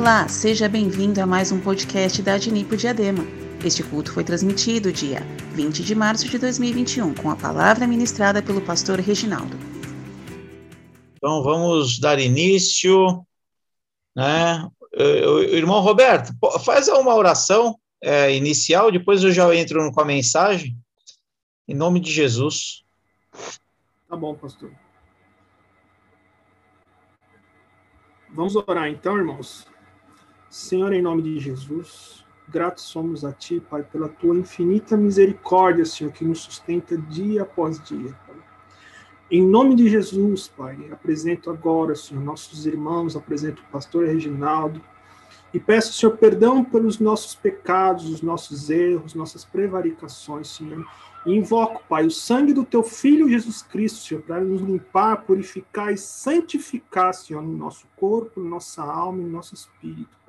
Olá, seja bem-vindo a mais um podcast da Adnipo Diadema. Este culto foi transmitido dia 20 de março de 2021, com a palavra ministrada pelo pastor Reginaldo. Então vamos dar início, né? Irmão Roberto, faz uma oração é, inicial, depois eu já entro com a mensagem. Em nome de Jesus. Tá bom, pastor. Vamos orar então, irmãos. Senhor, em nome de Jesus, gratos somos a Ti, Pai, pela Tua infinita misericórdia, Senhor, que nos sustenta dia após dia. Em nome de Jesus, Pai, apresento agora, Senhor, nossos irmãos, apresento o pastor Reginaldo, e peço, Senhor, perdão pelos nossos pecados, os nossos erros, nossas prevaricações, Senhor. E invoco, Pai, o sangue do Teu Filho Jesus Cristo, Senhor, para nos limpar, purificar e santificar, Senhor, no nosso corpo, nossa alma e no nosso espírito.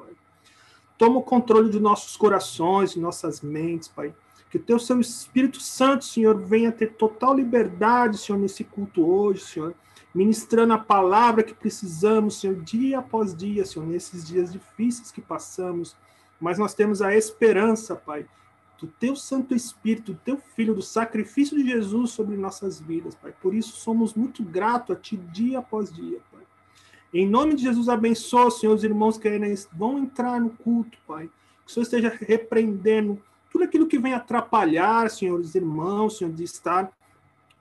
Toma o controle de nossos corações, de nossas mentes, Pai. Que o Teu Seu Espírito Santo, Senhor, venha ter total liberdade, Senhor, nesse culto hoje, Senhor ministrando a palavra que precisamos, Senhor, dia após dia, Senhor, nesses dias difíceis que passamos. Mas nós temos a esperança, Pai, do Teu Santo Espírito, do Teu Filho, do sacrifício de Jesus sobre nossas vidas, Pai. Por isso somos muito gratos a Ti dia após dia. Em nome de Jesus, abençoa, Senhor, os irmãos que vão entrar no culto, Pai. Que o Senhor esteja repreendendo tudo aquilo que vem atrapalhar, Senhor, os irmãos, Senhor, de estar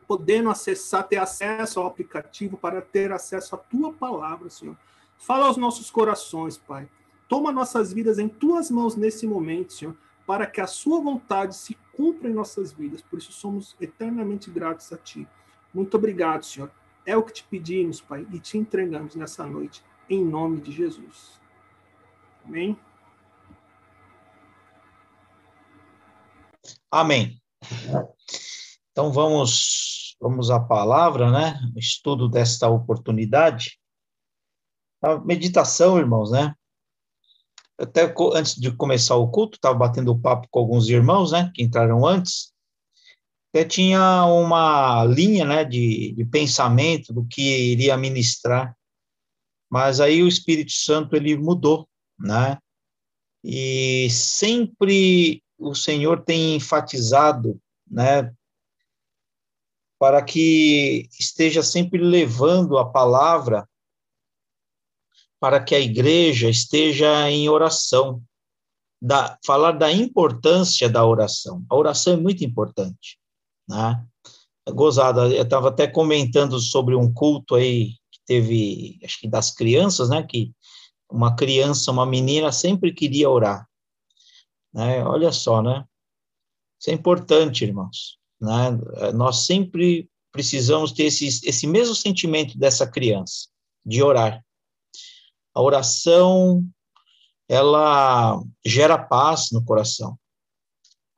podendo acessar, ter acesso ao aplicativo para ter acesso à tua palavra, Senhor. Fala aos nossos corações, Pai. Toma nossas vidas em tuas mãos nesse momento, Senhor, para que a sua vontade se cumpra em nossas vidas. Por isso somos eternamente gratos a ti. Muito obrigado, Senhor. É o que te pedimos, Pai, e te entregamos nessa noite, em nome de Jesus. Amém. Amém. Então vamos vamos à palavra, né? Estudo desta oportunidade. A meditação, irmãos, né? Até antes de começar o culto, estava batendo papo com alguns irmãos, né? Que entraram antes. Até tinha uma linha, né? De, de pensamento do que iria ministrar. Mas aí o Espírito Santo ele mudou, né? E sempre o Senhor tem enfatizado, né? para que esteja sempre levando a palavra para que a igreja esteja em oração, da, falar da importância da oração. A oração é muito importante, né? Gozada, eu estava até comentando sobre um culto aí que teve, acho que das crianças, né? Que uma criança, uma menina sempre queria orar, né? Olha só, né? Isso é importante, irmãos. Né? Nós sempre precisamos ter esse, esse mesmo sentimento dessa criança, de orar. A oração, ela gera paz no coração.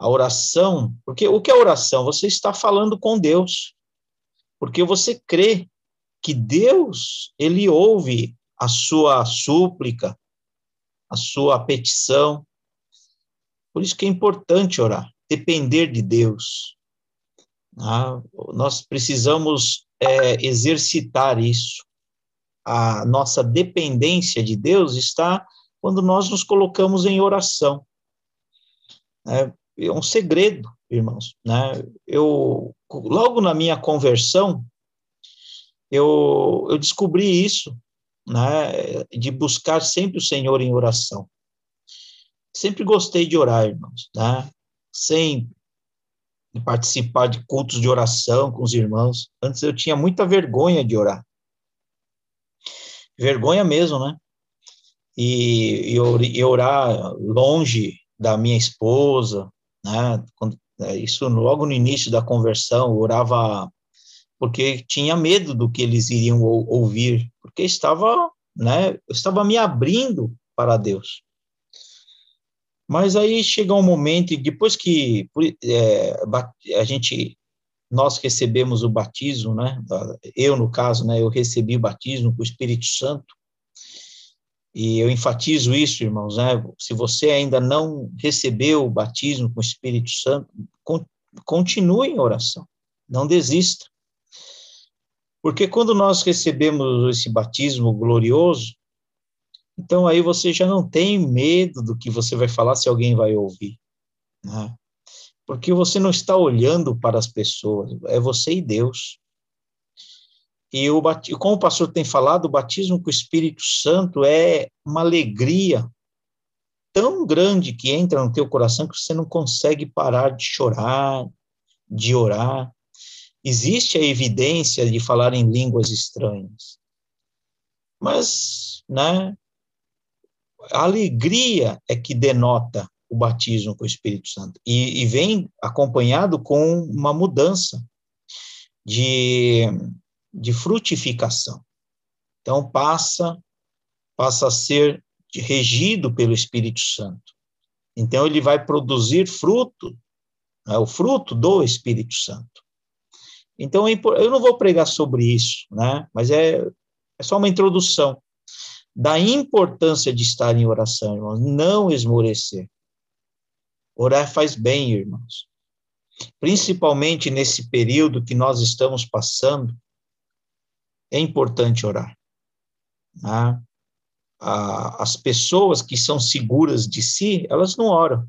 A oração, porque o que é oração? Você está falando com Deus, porque você crê que Deus, ele ouve a sua súplica, a sua petição. Por isso que é importante orar, depender de Deus. Ah, nós precisamos é, exercitar isso. A nossa dependência de Deus está quando nós nos colocamos em oração. É, é um segredo, irmãos. Né? Eu, logo na minha conversão, eu, eu descobri isso, né? de buscar sempre o Senhor em oração. Sempre gostei de orar, irmãos, né? Sempre de participar de cultos de oração com os irmãos. Antes eu tinha muita vergonha de orar. Vergonha mesmo, né? E, e, orar longe da minha esposa, né? Quando, é, isso logo no início da conversão, orava porque tinha medo do que eles iriam ouvir, porque estava, né? Eu estava me abrindo para Deus. Mas aí chega um momento, depois que é, a gente, nós recebemos o batismo, né? Eu, no caso, né? Eu recebi o batismo com o Espírito Santo. E eu enfatizo isso, irmãos, né? Se você ainda não recebeu o batismo com o Espírito Santo, continue em oração. Não desista. Porque quando nós recebemos esse batismo glorioso, Então aí você já não tem medo do que você vai falar se alguém vai ouvir, né? Porque você não está olhando para as pessoas, é você e Deus. E o, como o pastor tem falado, o batismo com o Espírito Santo é uma alegria tão grande que entra no teu coração que você não consegue parar de chorar, de orar. Existe a evidência de falar em línguas estranhas. Mas, né, a alegria é que denota o batismo com o Espírito Santo. E, e vem acompanhado com uma mudança de, de frutificação. Então, passa, passa a ser regido pelo Espírito Santo. Então, ele vai produzir fruto, né, o fruto do Espírito Santo. Então, é eu não vou pregar sobre isso, né, mas é, é só uma introdução da importância de estar em oração, irmãos, não esmorecer. Orar faz bem, irmãos. Principalmente nesse período que nós estamos passando, é importante orar. Né? as pessoas que são seguras de si, elas não oram.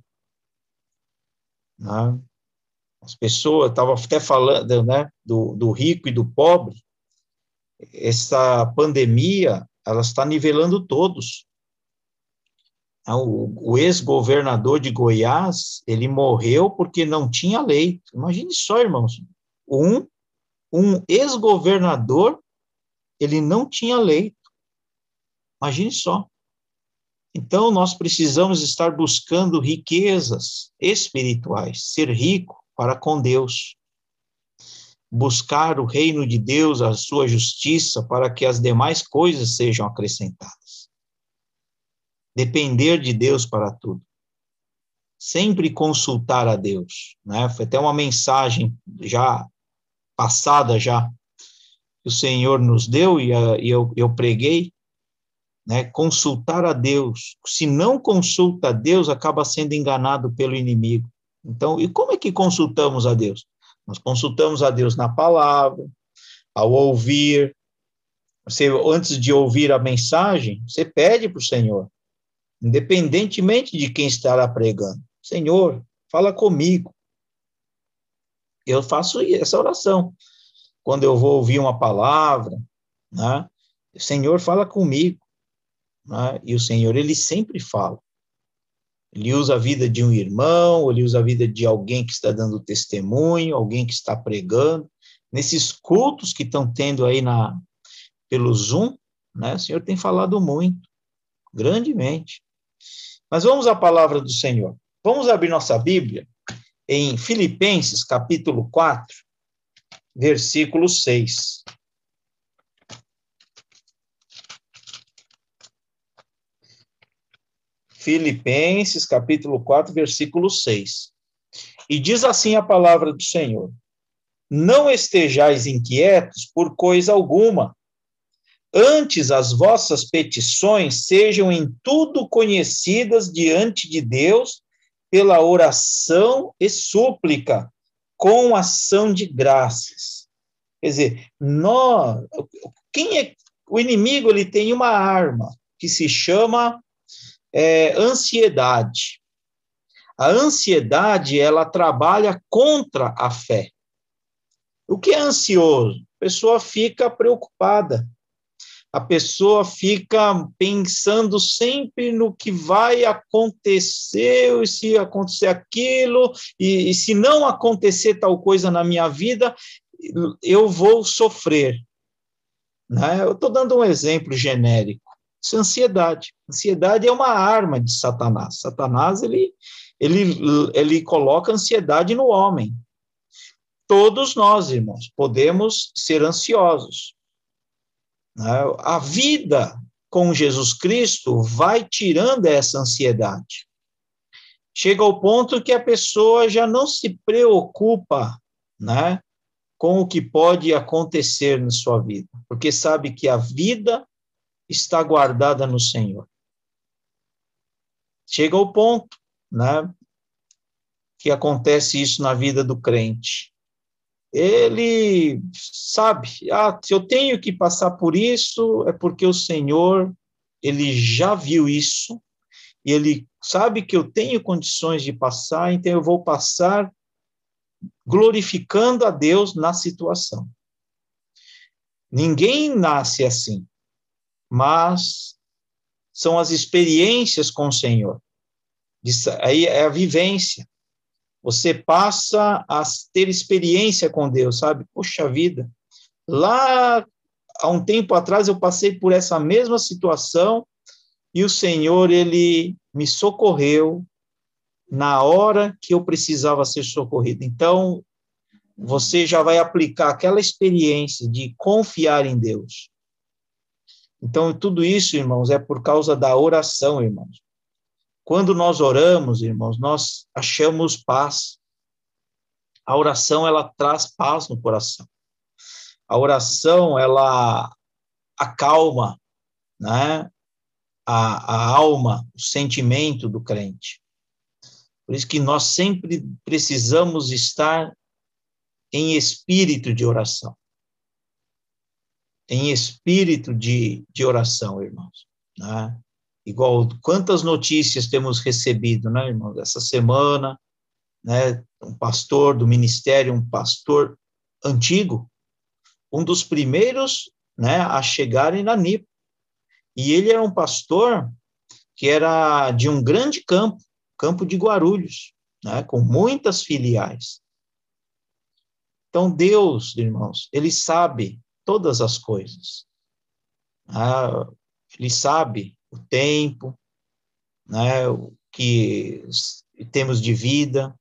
Né? As pessoas, estava até falando né, do, do rico e do pobre, essa pandemia, ela está nivelando todos. Ah, o, o ex-governador de Goiás, ele morreu porque não tinha leito. Imagine só, irmãos, um, um ex-governador, ele não tinha leito. Imagine só. Então, nós precisamos estar buscando riquezas espirituais, ser rico para com Deus. Buscar o reino de Deus, a sua justiça, para que as demais coisas sejam acrescentadas. Depender de Deus para tudo. Sempre consultar a Deus. Né? Foi até uma mensagem já passada, já, que o Senhor nos deu e, e eu, eu preguei, né, consultar a Deus. Se não consulta a Deus, acaba sendo enganado pelo inimigo. Então, e como é que consultamos a Deus? Nós consultamos a Deus na palavra, ao ouvir. Você, antes de ouvir a mensagem, você pede para o Senhor, independentemente de quem estará pregando. Senhor, fala comigo. Eu faço essa oração. Quando eu vou ouvir uma palavra, né? Senhor, fala comigo. Né? E o Senhor, ele sempre fala. Ele usa a vida de um irmão, ele usa a vida de alguém que está dando testemunho, alguém que está pregando. Nesses cultos que estão tendo aí na, pelo Zoom, né? O Senhor tem falado muito, grandemente. Mas vamos à palavra do Senhor. Vamos abrir nossa Bíblia em Filipenses, capítulo 4, versículo 6. Filipenses, capítulo 4, versículo 6. E diz assim a palavra do Senhor: Não estejais inquietos por coisa alguma, antes as vossas petições sejam em tudo conhecidas diante de Deus pela oração e súplica, com ação de graças. Quer dizer, nós, quem é o inimigo? Ele tem uma arma que se chama é, ansiedade. A ansiedade, ela trabalha contra a fé. O que é ansioso? A pessoa fica preocupada. A pessoa fica pensando sempre no que vai acontecer, e se acontecer aquilo, e, e se não acontecer tal coisa na minha vida, eu vou sofrer. Né? Eu estou dando um exemplo genérico. Isso é ansiedade. Ansiedade é uma arma de Satanás. Satanás, ele, ele, ele coloca ansiedade no homem. Todos nós, irmãos, podemos ser ansiosos. Né? A vida com Jesus Cristo vai tirando essa ansiedade. Chega ao ponto que a pessoa já não se preocupa, né, com o que pode acontecer na sua vida, porque sabe que a vida está guardada no Senhor. Chega ao ponto, né, que acontece isso na vida do crente. Ele sabe, ah, se eu tenho que passar por isso, é porque o Senhor ele já viu isso, e ele sabe que eu tenho condições de passar, então eu vou passar glorificando a Deus na situação. Ninguém nasce assim, mas são as experiências com o Senhor. Aí é a vivência. Você passa a ter experiência com Deus, sabe? Poxa vida, lá há um tempo atrás eu passei por essa mesma situação e o Senhor, ele me socorreu na hora que eu precisava ser socorrido. Então, você já vai aplicar aquela experiência de confiar em Deus. Então, tudo isso, irmãos, é por causa da oração, irmãos. Quando nós oramos, irmãos, nós achamos paz. A oração, ela traz paz no coração. A oração, ela acalma, né? A, a alma, o sentimento do crente. Por isso que nós sempre precisamos estar em espírito de oração. Em espírito de, de oração, irmãos. Né? Igual quantas notícias temos recebido, né, irmãos? Essa semana, né, um pastor do ministério, um pastor antigo, um dos primeiros né, a chegarem na NIP. E ele era um pastor que era de um grande campo, campo de Guarulhos, né, com muitas filiais. Então, Deus, irmãos, ele sabe todas as coisas. Ah, ele sabe o tempo, né, o que temos de vida,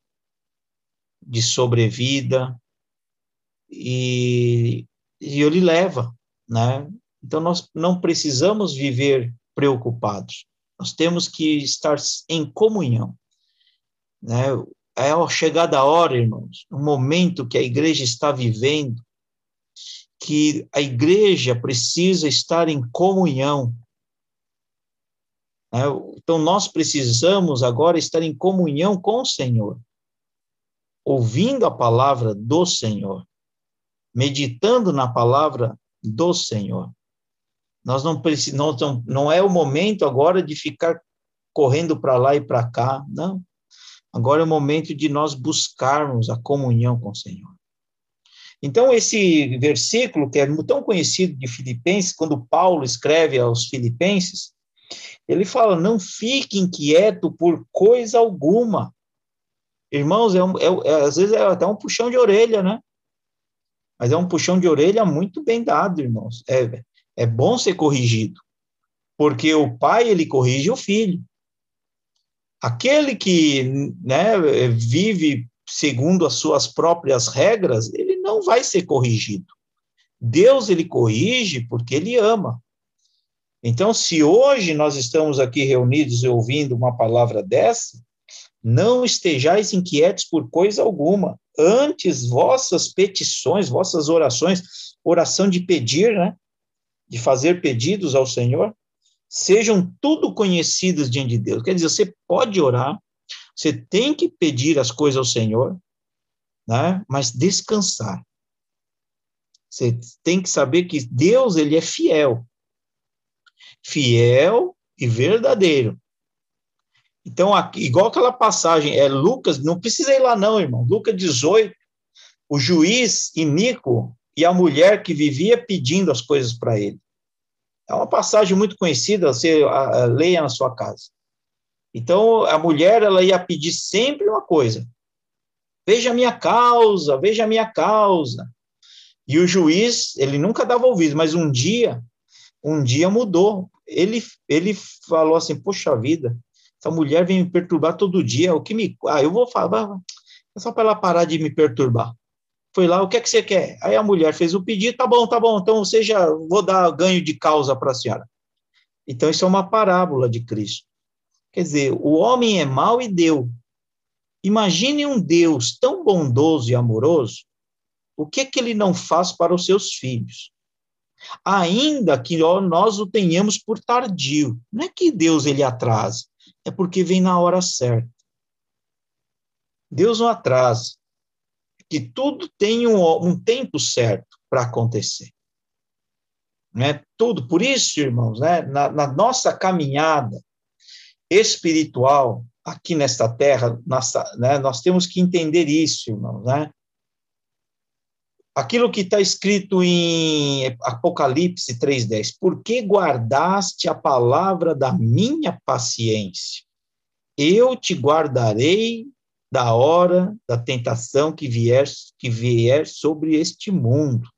de sobrevida, e, e ele leva, né? Então, nós não precisamos viver preocupados. Nós temos que estar em comunhão. Né? É a chegada a hora, irmãos, o momento que a igreja está vivendo, que a igreja precisa estar em comunhão. Né? Então, nós precisamos agora estar em comunhão com o Senhor, ouvindo a palavra do Senhor, meditando na palavra do Senhor. Nós não precisamos, não, não é o momento agora de ficar correndo para lá e para cá, não. Agora é o momento de nós buscarmos a comunhão com o Senhor. Então, esse versículo, que é tão conhecido de Filipenses, quando Paulo escreve aos Filipenses, ele fala: Não fique inquieto por coisa alguma. Irmãos, é, é, é às vezes é até um puxão de orelha, né? Mas é um puxão de orelha muito bem dado, irmãos. É, é bom ser corrigido, porque o pai ele corrige o filho. Aquele que né, vive segundo as suas próprias regras, ele não vai ser corrigido. Deus ele corrige porque ele ama. Então, se hoje nós estamos aqui reunidos e ouvindo uma palavra dessa, não estejais inquietos por coisa alguma. Antes, vossas petições, vossas orações, oração de pedir, né? de fazer pedidos ao Senhor, sejam tudo conhecidas diante de Deus. Quer dizer, você pode orar, você tem que pedir as coisas ao Senhor, né? mas descansar. Você tem que saber que Deus ele é fiel. Fiel e verdadeiro. Então, aqui, igual aquela passagem, é Lucas, não precisa ir lá não, irmão. Lucas 18, o juiz iníquo e a mulher que vivia pedindo as coisas para ele. É uma passagem muito conhecida, você a, a, leia na sua casa. Então, a mulher, ela ia pedir sempre uma coisa. Veja a minha causa, veja a minha causa. E o juiz, ele nunca dava ouvido, mas um dia, um dia mudou. Ele, ele falou assim, poxa vida, essa mulher vem me perturbar todo dia, o que me... Ah, eu vou falar, é só para ela parar de me perturbar foi lá, o que é que você quer? Aí a mulher fez o pedido, tá bom, tá bom, então seja, vou dar ganho de causa para a senhora. Então isso é uma parábola de Cristo. Quer dizer, o homem é mau e deu. Imagine um Deus tão bondoso e amoroso, o que é que ele não faz para os seus filhos? Ainda que nós o tenhamos por tardio. Não é que Deus ele atrasa, é porque vem na hora certa. Deus não atrasa que tudo tem um, um tempo certo para acontecer. né? Tudo. Por isso, irmãos, né? na, na nossa caminhada espiritual aqui nesta terra, nossa, né? nós temos que entender isso, irmãos, né? Aquilo que está escrito em Apocalipse 3,10: Por que guardaste a palavra da minha paciência? Eu te guardarei da hora da tentação que vier, que vier sobre este mundo.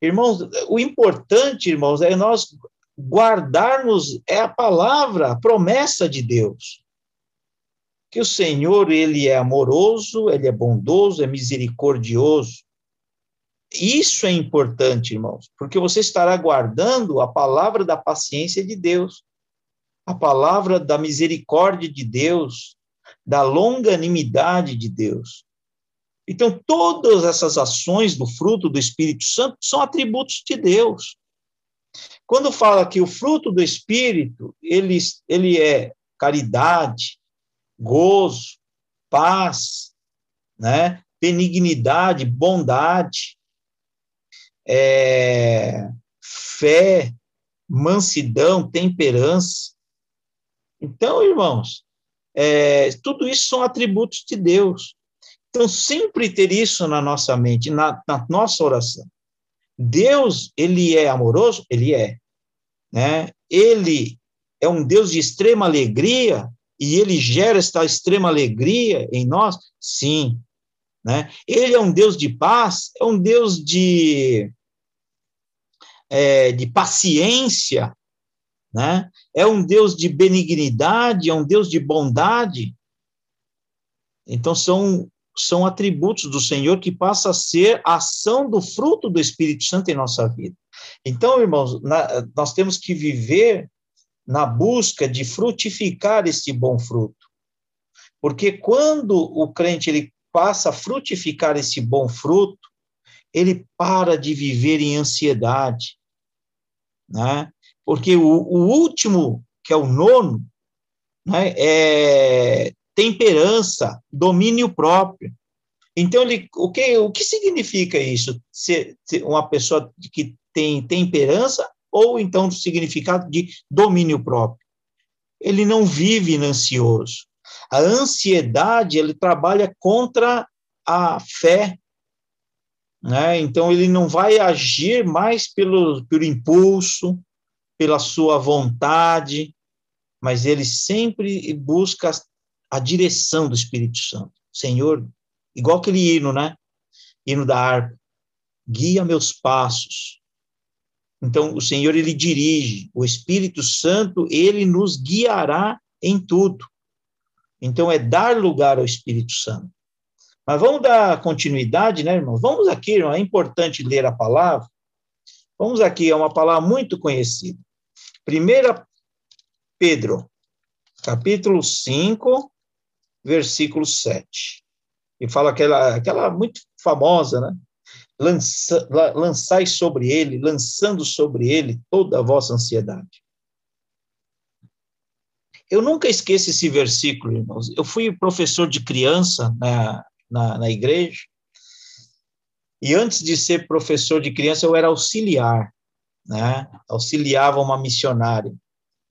Irmãos, o importante, irmãos, é nós guardarmos é a palavra, a promessa de Deus. Que o Senhor, ele é amoroso, ele é bondoso, é misericordioso. Isso é importante, irmãos, porque você estará guardando a palavra da paciência de Deus, a palavra da misericórdia de Deus, da longanimidade de Deus. Então, todas essas ações do fruto do Espírito Santo são atributos de Deus. Quando fala que o fruto do Espírito, ele, ele é caridade, gozo, paz, né? benignidade, bondade, é, fé, mansidão, temperança. Então, irmãos, é, tudo isso são atributos de Deus. Então, sempre ter isso na nossa mente, na, na nossa oração. Deus, ele é amoroso? Ele é. Né? Ele é um Deus de extrema alegria e ele gera esta extrema alegria em nós? Sim. Né? Ele é um Deus de paz? É um Deus de, é, de paciência? Né? É um Deus de benignidade? É um Deus de bondade? Então, são são atributos do Senhor que passa a ser a ação do fruto do Espírito Santo em nossa vida. Então, irmãos, na, nós temos que viver na busca de frutificar esse bom fruto. Porque quando o crente ele passa a frutificar esse bom fruto, ele para de viver em ansiedade, né? Porque o, o último, que é o nono, né, é temperança, domínio próprio. Então, ele, o, que, o que significa isso? Ser, ser uma pessoa que tem temperança ou então o significado de domínio próprio? Ele não vive ansioso. A ansiedade, ele trabalha contra a fé, né? Então, ele não vai agir mais pelo, pelo impulso, pela sua vontade, mas ele sempre busca a direção do Espírito Santo. Senhor, igual aquele hino, né? Hino da harpa. Guia meus passos. Então, o Senhor, ele dirige. O Espírito Santo, ele nos guiará em tudo. Então, é dar lugar ao Espírito Santo. Mas vamos dar continuidade, né, irmãos? Vamos aqui, irmão, é importante ler a palavra. Vamos aqui, é uma palavra muito conhecida. Primeira Pedro, capítulo 5, versículo 7. E fala aquela, aquela muito famosa, né? Lança, lançai sobre ele, lançando sobre ele toda a vossa ansiedade. Eu nunca esqueço esse versículo, irmãos. Eu fui professor de criança na, na, na igreja, e antes de ser professor de criança, eu era auxiliar, né? Auxiliava uma missionária.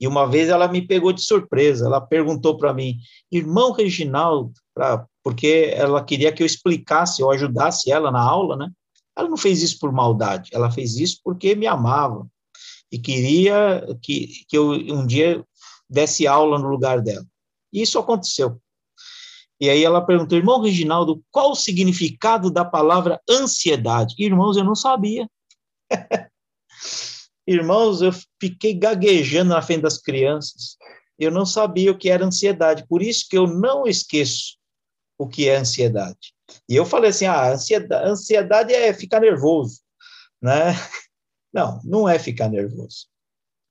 E uma vez ela me pegou de surpresa, ela perguntou para mim, irmão Reginaldo, pra, porque ela queria que eu explicasse, eu ajudasse ela na aula, né? Ela não fez isso por maldade, ela fez isso porque me amava e queria que, que eu um dia desse aula no lugar dela. E isso aconteceu. E aí ela perguntou, irmão Reginaldo, qual o significado da palavra ansiedade? Irmãos, eu não sabia. Irmãos, eu fiquei gaguejando na frente das crianças. Eu não sabia o que era ansiedade, por isso que eu não esqueço o que é ansiedade. E eu falei assim: ah, ansiedade, ansiedade é ficar nervoso, né? Não, não é ficar nervoso.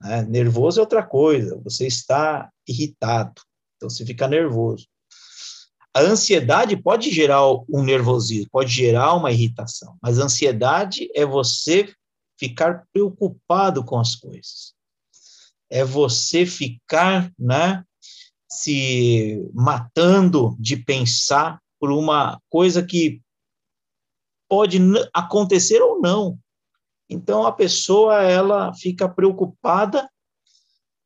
Né? Nervoso é outra coisa, você está irritado, então você fica nervoso. A ansiedade pode gerar um nervosismo, pode gerar uma irritação, mas a ansiedade é você ficar preocupado com as coisas. É você ficar, né, se matando de pensar por uma coisa que pode acontecer ou não. Então a pessoa ela fica preocupada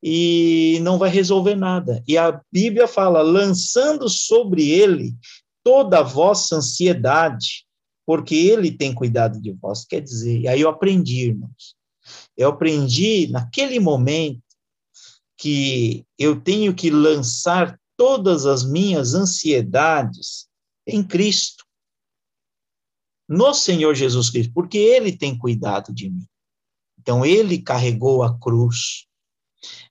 e não vai resolver nada. E a Bíblia fala: lançando sobre ele toda a vossa ansiedade, porque ele tem cuidado de vós. Quer dizer, e aí eu aprendi, irmãos. Eu aprendi naquele momento que eu tenho que lançar todas as minhas ansiedades em Cristo, no Senhor Jesus Cristo, porque Ele tem cuidado de mim. Então, Ele carregou a cruz,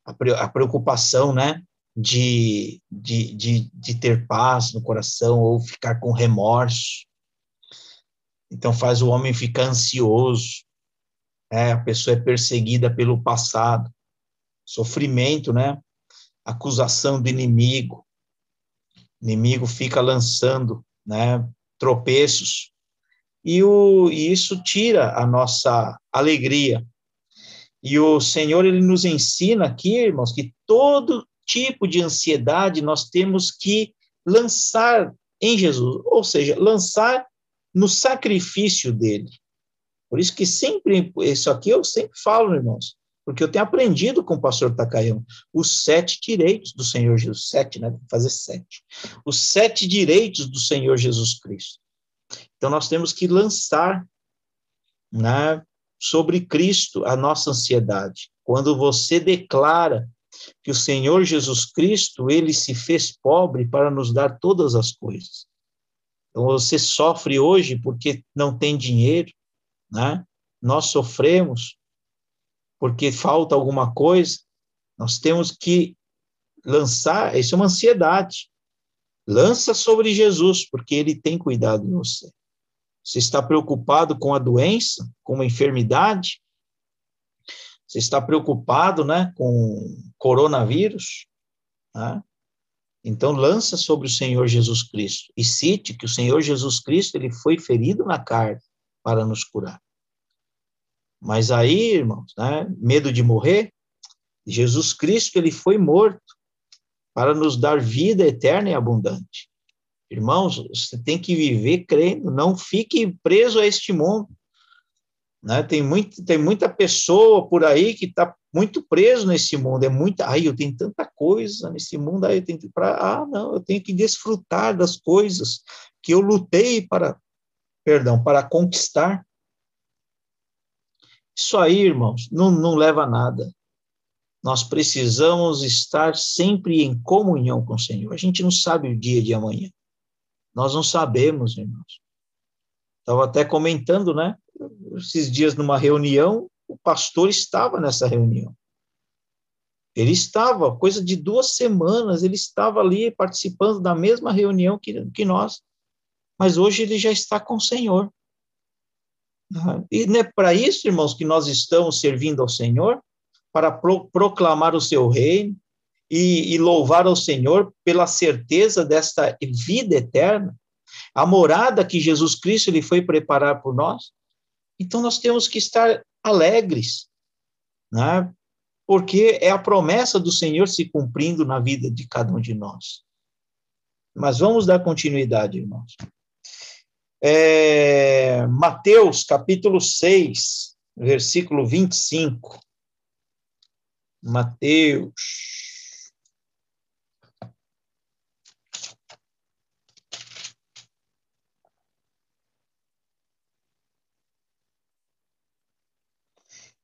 a preocupação, né, de, de, de, de ter paz no coração ou ficar com remorso. Então, faz o homem ficar ansioso, é, a pessoa é perseguida pelo passado, sofrimento, né, acusação do inimigo, inimigo fica lançando, né, tropeços, e, o, e isso tira a nossa alegria. E o Senhor, ele nos ensina aqui, irmãos, que todo tipo de ansiedade nós temos que lançar em Jesus, ou seja, lançar no sacrifício dele. Por isso que sempre, isso aqui eu sempre falo, irmãos, porque eu tenho aprendido com o pastor Takayama os sete direitos do Senhor Jesus, sete, né? Fazer sete. Os sete direitos do Senhor Jesus Cristo. Então nós temos que lançar, né, sobre Cristo a nossa ansiedade. Quando você declara que o Senhor Jesus Cristo, ele se fez pobre para nos dar todas as coisas. Então você sofre hoje porque não tem dinheiro, né? Nós sofremos porque falta alguma coisa, nós temos que lançar, isso é uma ansiedade. Lança sobre Jesus, porque ele tem cuidado de você. Você está preocupado com a doença, com a enfermidade? Você está preocupado, né, com coronavírus? Né? Então lança sobre o Senhor Jesus Cristo e cite que o Senhor Jesus Cristo ele foi ferido na carne para nos curar. Mas aí, irmãos, né, medo de morrer, Jesus Cristo, ele foi morto para nos dar vida eterna e abundante. Irmãos, você tem que viver crendo, não fique preso a este mundo. Né? Tem, muito, tem muita pessoa por aí que está muito preso nesse mundo. É muita, ai, eu tenho tanta coisa nesse mundo, aí eu tenho que pra, ah, não, eu tenho que desfrutar das coisas que eu lutei para, perdão, para conquistar. Isso aí, irmãos, não, não leva a nada. Nós precisamos estar sempre em comunhão com o Senhor. A gente não sabe o dia de amanhã. Nós não sabemos, irmãos. Estava até comentando, né? Esses dias numa reunião, o pastor estava nessa reunião. Ele estava, coisa de duas semanas, ele estava ali participando da mesma reunião que, que nós. Mas hoje ele já está com o Senhor. E não é para isso, irmãos, que nós estamos servindo ao Senhor, para pro, proclamar o seu reino e, e louvar ao Senhor pela certeza desta vida eterna, a morada que Jesus Cristo ele foi preparar por nós. Então nós temos que estar alegres, né? porque é a promessa do Senhor se cumprindo na vida de cada um de nós. Mas vamos dar continuidade, irmãos. É, Mateus, capítulo 6, versículo 25. Mateus.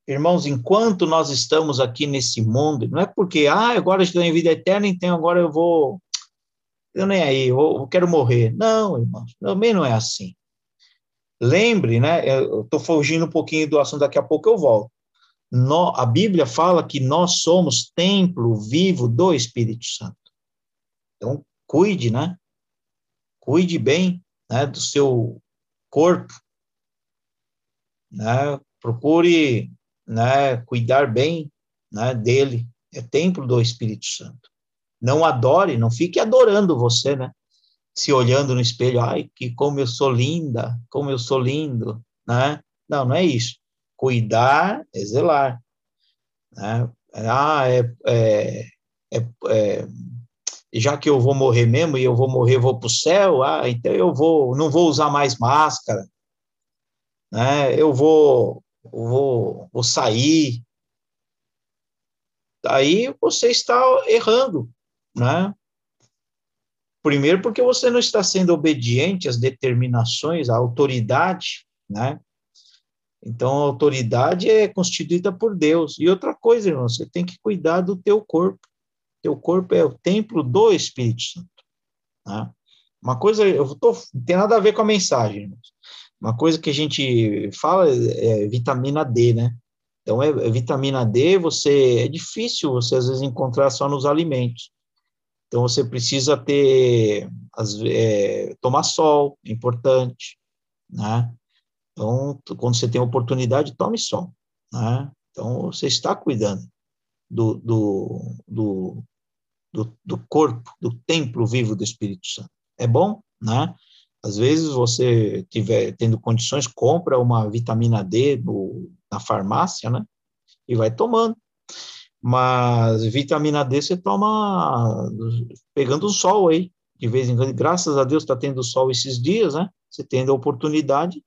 Irmãos, enquanto nós estamos aqui nesse mundo, não é porque, ah, agora estou em vida eterna, então agora eu vou eu nem aí, eu, quero morrer. Não, irmãos, também não é assim. Lembre, né? Eu estou fugindo um pouquinho do assunto, daqui a pouco eu volto. No, a Bíblia fala que nós somos templo vivo do Espírito Santo. Então, cuide, né? Cuide bem né, do seu corpo. Né? Procure né, cuidar bem né, dele. É templo do Espírito Santo. Não adore, não fique adorando você, né? Se olhando no espelho, ai, que como eu sou linda, como eu sou lindo, né? Não, não é isso. Cuidar é zelar. Né? Ah, é, é, é, é já que eu vou morrer mesmo e eu vou morrer, vou para o céu, ah, então eu vou, não vou usar mais máscara, né? Eu vou vou, vou sair. Aí você está errando, né? Primeiro, porque você não está sendo obediente às determinações, à autoridade, né? Então, a autoridade é constituída por Deus. E outra coisa, irmão, você tem que cuidar do teu corpo. Teu corpo é o templo do Espírito Santo. Né? Uma coisa, eu tô, não tem nada a ver com a mensagem. Uma coisa que a gente fala é vitamina D, né? Então, é, é vitamina D, você é difícil você às vezes encontrar só nos alimentos. Então, você precisa ter, as, é, tomar sol, é importante, né? Então, quando você tem oportunidade, tome sol, né? Então, você está cuidando do, do, do, do, do corpo, do templo vivo do Espírito Santo. É bom, né? Às vezes você tiver tendo condições, compra uma vitamina D na farmácia, né? E vai tomando. Mas vitamina D você toma pegando o sol aí, de vez em quando. Graças a Deus está tendo sol esses dias, né? Você tendo a oportunidade,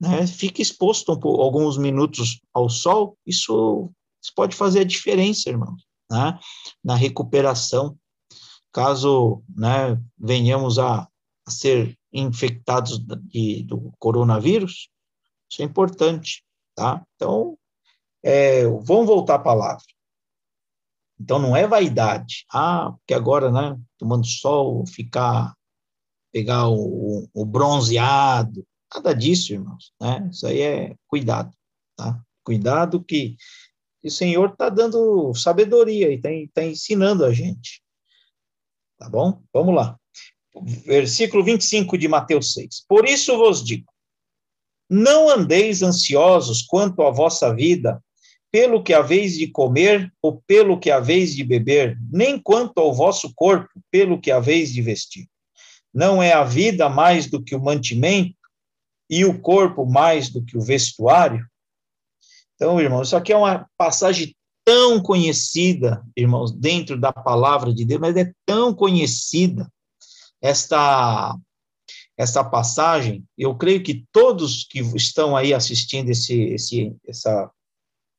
né? Fica exposto um pouco, alguns minutos ao sol. Isso, isso pode fazer a diferença, irmão, né? Na recuperação. Caso, né? Venhamos a, a ser infectados de, do coronavírus, isso é importante, tá? Então, é, vamos voltar à palavra. Então não é vaidade. Ah, porque agora, né, tomando sol, ficar, pegar o, o bronzeado. Nada disso, irmãos. Né? Isso aí é cuidado, tá? Cuidado que, o Senhor está dando sabedoria e está tá ensinando a gente. Tá bom? Vamos lá. Versículo 25 de Mateus 6. Por isso vos digo, não andeis ansiosos quanto à vossa vida, pelo que haveis de comer ou pelo que haveis de beber, nem quanto ao vosso corpo, pelo que haveis de vestir. Não é a vida mais do que o mantimento e o corpo mais do que o vestuário? Então, irmãos, isso aqui é uma passagem tão conhecida, irmãos, dentro da palavra de Deus, mas é tão conhecida esta esta passagem. Eu creio que todos que estão aí assistindo esse, esse essa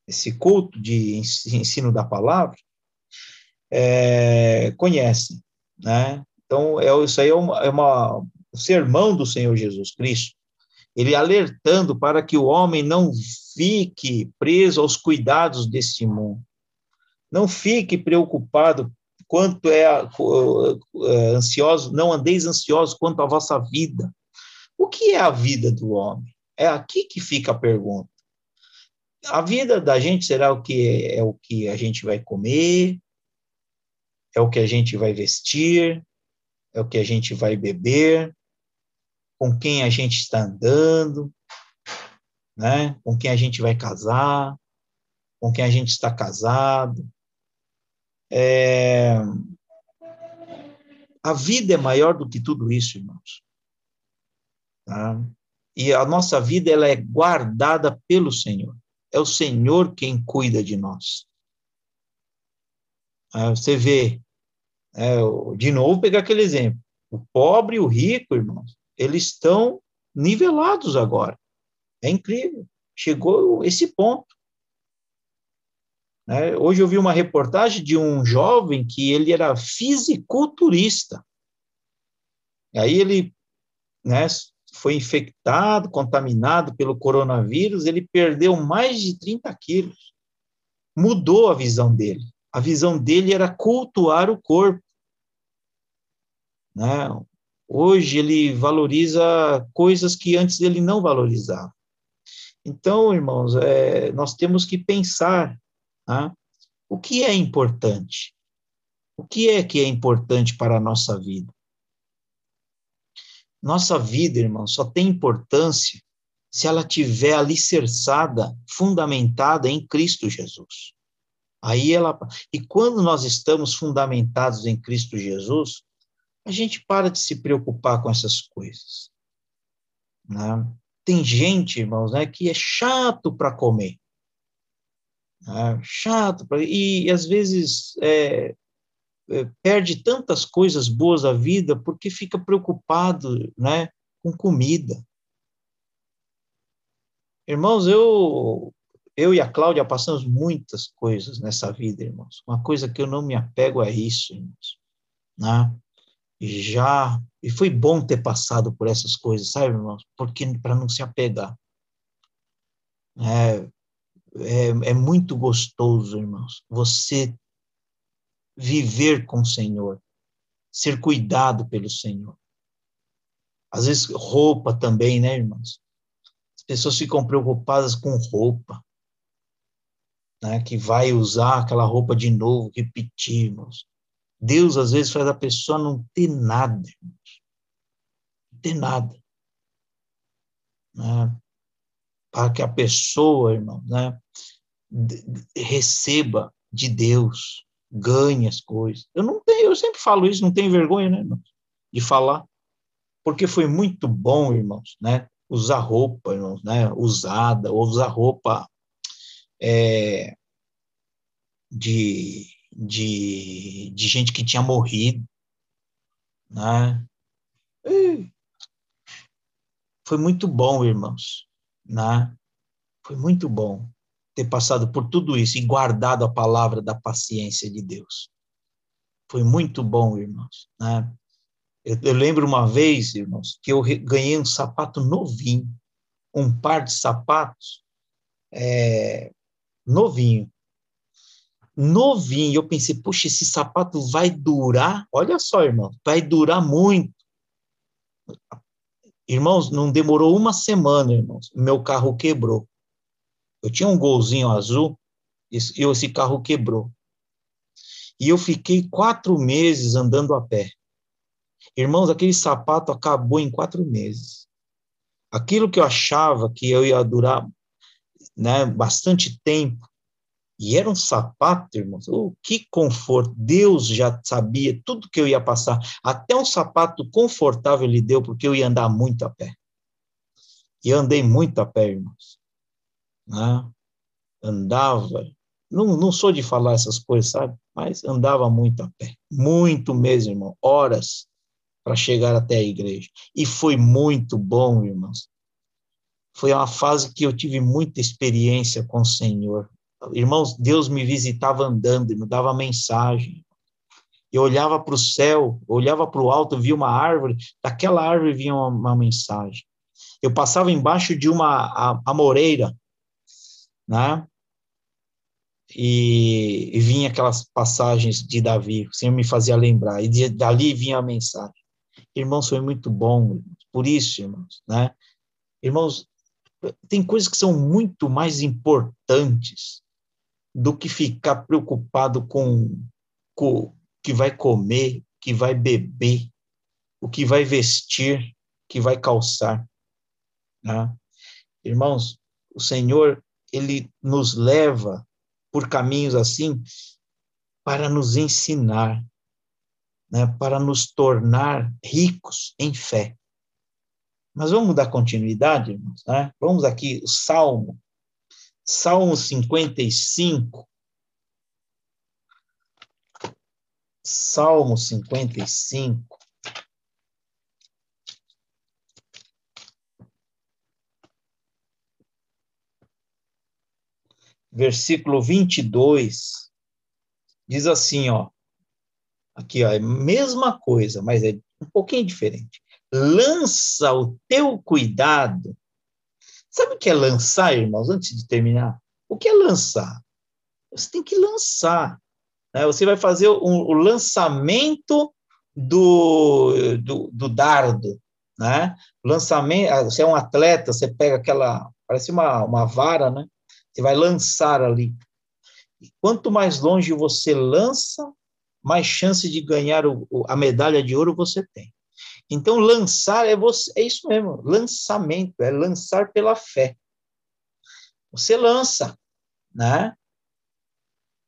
esse culto de ensino da palavra, é, conhecem, né? Então, é, isso aí é, uma, é uma, um sermão do Senhor Jesus Cristo, ele alertando para que o homem não fique preso aos cuidados desse mundo, não fique preocupado quanto é, é ansioso, não andeis ansiosos quanto à vossa vida. O que é a vida do homem? É aqui que fica a pergunta a vida da gente será o que é, é o que a gente vai comer, é o que a gente vai vestir, é o que a gente vai beber, com quem a gente está andando, né? Com quem a gente vai casar, com quem a gente está casado. É... A vida é maior do que tudo isso, irmãos. Tá? E a nossa vida ela é guardada pelo Senhor é o Senhor quem cuida de nós. Ah, você vê, é, de novo, pegar aquele exemplo: o pobre e o rico, irmãos, eles estão nivelados agora. É incrível. Chegou esse ponto. É, hoje eu vi uma reportagem de um jovem que ele era fisiculturista. Aí ele né, foi infectado, contaminado pelo coronavírus, ele perdeu mais de 30 quilos. Mudou a visão dele. A visão dele era cultuar o corpo. Né? Hoje ele valoriza coisas que antes ele não valorizava. Então, irmãos, é, nós temos que pensar né? o que é importante. O que é que é importante para a nossa vida? Nossa vida, irmão, só tem importância se ela tiver alicerçada, fundamentada em Cristo Jesus. Aí ela e quando nós estamos fundamentados em Cristo Jesus, a gente para de se preocupar com essas coisas. Né? Tem gente, irmãos, né, que é chato para comer. Né? Chato para e, e às vezes é, perde tantas coisas boas da vida porque fica preocupado, né, com comida. Irmãos, eu eu e a Cláudia passamos muitas coisas nessa vida, irmãos. Uma coisa que eu não me apego a isso, irmãos. Né? E já e foi bom ter passado por essas coisas, sabe, irmãos? Porque para não se apegar. É, é, é muito gostoso, irmãos, você viver com o Senhor, ser cuidado pelo Senhor. Às vezes, roupa também, né, irmãos? As pessoas ficam preocupadas com roupa né, que vai usar aquela roupa de novo, repetir, irmãos. Deus, às vezes, faz a pessoa não ter nada, irmãos. Não ter nada. Né? Para que a pessoa, irmão, né, receba de Deus, ganhe as coisas. Eu não tenho, eu sempre falo isso, não tenho vergonha, né, irmãos, de falar. Porque foi muito bom, irmãos, né, usar roupa, irmãos, né, usada, ou usar roupa é, de, de, de gente que tinha morrido, né? foi muito bom, irmãos, né? Foi muito bom ter passado por tudo isso e guardado a palavra da paciência de Deus. Foi muito bom, irmãos, né? Eu, eu lembro uma vez, irmãos, que eu ganhei um sapato novinho, um par de sapatos é, novinho. Novinho. Eu pensei, puxa, esse sapato vai durar. Olha só, irmão, vai durar muito. Irmãos, não demorou uma semana, irmãos. Meu carro quebrou. Eu tinha um golzinho azul e esse carro quebrou. E eu fiquei quatro meses andando a pé. Irmãos, aquele sapato acabou em quatro meses. Aquilo que eu achava que eu ia durar né, bastante tempo. E era um sapato, irmãos. Oh, que conforto! Deus já sabia tudo que eu ia passar. Até um sapato confortável ele deu, porque eu ia andar muito a pé. E andei muito a pé, irmãos. Né? Andava. Não, não sou de falar essas coisas, sabe? Mas andava muito a pé. Muito mesmo, irmão. Horas para chegar até a igreja. E foi muito bom, irmãos foi uma fase que eu tive muita experiência com o Senhor. Irmãos, Deus me visitava andando me dava mensagem. Eu olhava para o céu, olhava para o alto, via uma árvore, daquela árvore vinha uma, uma mensagem. Eu passava embaixo de uma amoreira, né? E, e vinha aquelas passagens de Davi, o Senhor me fazia lembrar, e de, dali vinha a mensagem. Irmãos, foi muito bom, por isso, irmãos, né? Irmãos, tem coisas que são muito mais importantes do que ficar preocupado com, o que vai comer, que vai beber, o que vai vestir, que vai calçar. Né? Irmãos, o Senhor, ele nos leva por caminhos assim para nos ensinar, né? para nos tornar ricos em fé. Mas vamos dar continuidade, irmãos, né? Vamos aqui, o Salmo, Salmo 55. Salmo 55. Versículo 22. Diz assim, ó. Aqui, ó, é a mesma coisa, mas é um pouquinho diferente lança o teu cuidado. Sabe o que é lançar, irmãos, antes de terminar? O que é lançar? Você tem que lançar. Né? Você vai fazer o, o lançamento do, do, do, dardo. Né? Lançamento, você é um atleta, você pega aquela, parece uma, uma vara, né? Você vai lançar ali. E quanto mais longe você lança, mais chance de ganhar o, a medalha de ouro você tem. Então, lançar é, você, é isso mesmo, lançamento, é lançar pela fé. Você lança, né?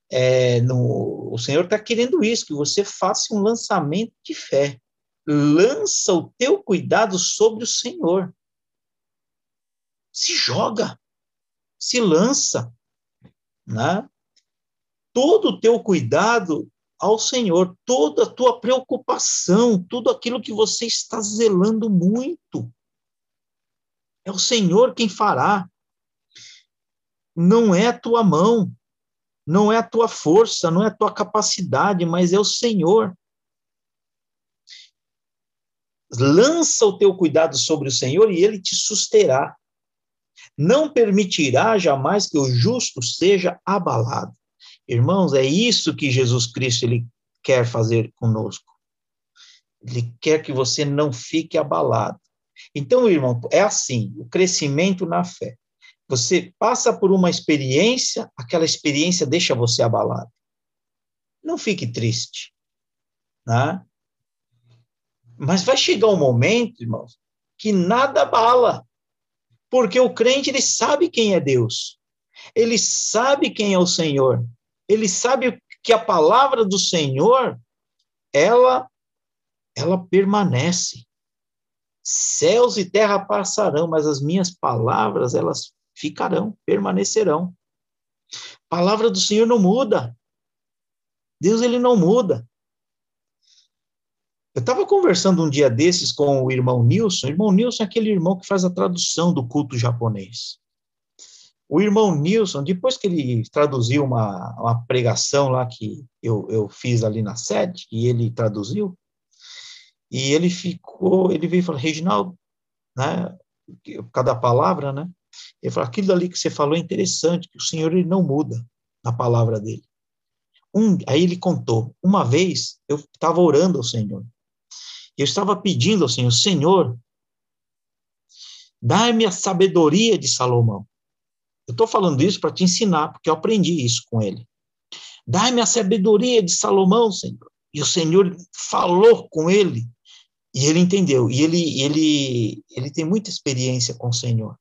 É, no, o Senhor está querendo isso, que você faça um lançamento de fé. Lança o teu cuidado sobre o Senhor. Se joga, se lança, né? Todo o teu cuidado ao Senhor toda a tua preocupação, tudo aquilo que você está zelando muito. É o Senhor quem fará. não é a tua mão, não é a tua força, não é a tua capacidade, mas é o Senhor. Lança o teu cuidado sobre o Senhor e ele te susterá. Não permitirá jamais que o justo seja abalado. Irmãos, é isso que Jesus Cristo ele quer fazer conosco. Ele quer que você não fique abalado. Então, irmão, é assim, o crescimento na fé. Você passa por uma experiência, aquela experiência deixa você abalado. Não fique triste, né? Mas vai chegar um momento, irmãos, que nada abala. Porque o crente, ele sabe quem é Deus. Ele sabe quem é o Senhor. Ele sabe que a palavra do Senhor, ela ela permanece. Céus e terra passarão, mas as minhas palavras, elas ficarão, permanecerão. A palavra do Senhor não muda. Deus, ele não muda. Eu estava conversando um dia desses com o irmão Nilson. O irmão Nilson é aquele irmão que faz a tradução do culto japonês. O irmão Nilson, depois que ele traduziu uma, uma pregação lá que eu, eu fiz ali na sede, e ele traduziu, e ele ficou, ele veio e falou, Reginaldo, né, cada palavra, né, ele falou, aquilo ali que você falou é interessante, que o Senhor ele não muda na palavra dele. Um, aí ele contou, uma vez eu estava orando ao Senhor, eu estava pedindo ao Senhor, Senhor, dá-me a sabedoria de Salomão. Eu estou falando isso para te ensinar, porque eu aprendi isso com ele. Dá-me a sabedoria de Salomão, Senhor. E o Senhor falou com ele, e ele entendeu. E ele, ele, ele tem muita experiência com o Senhor.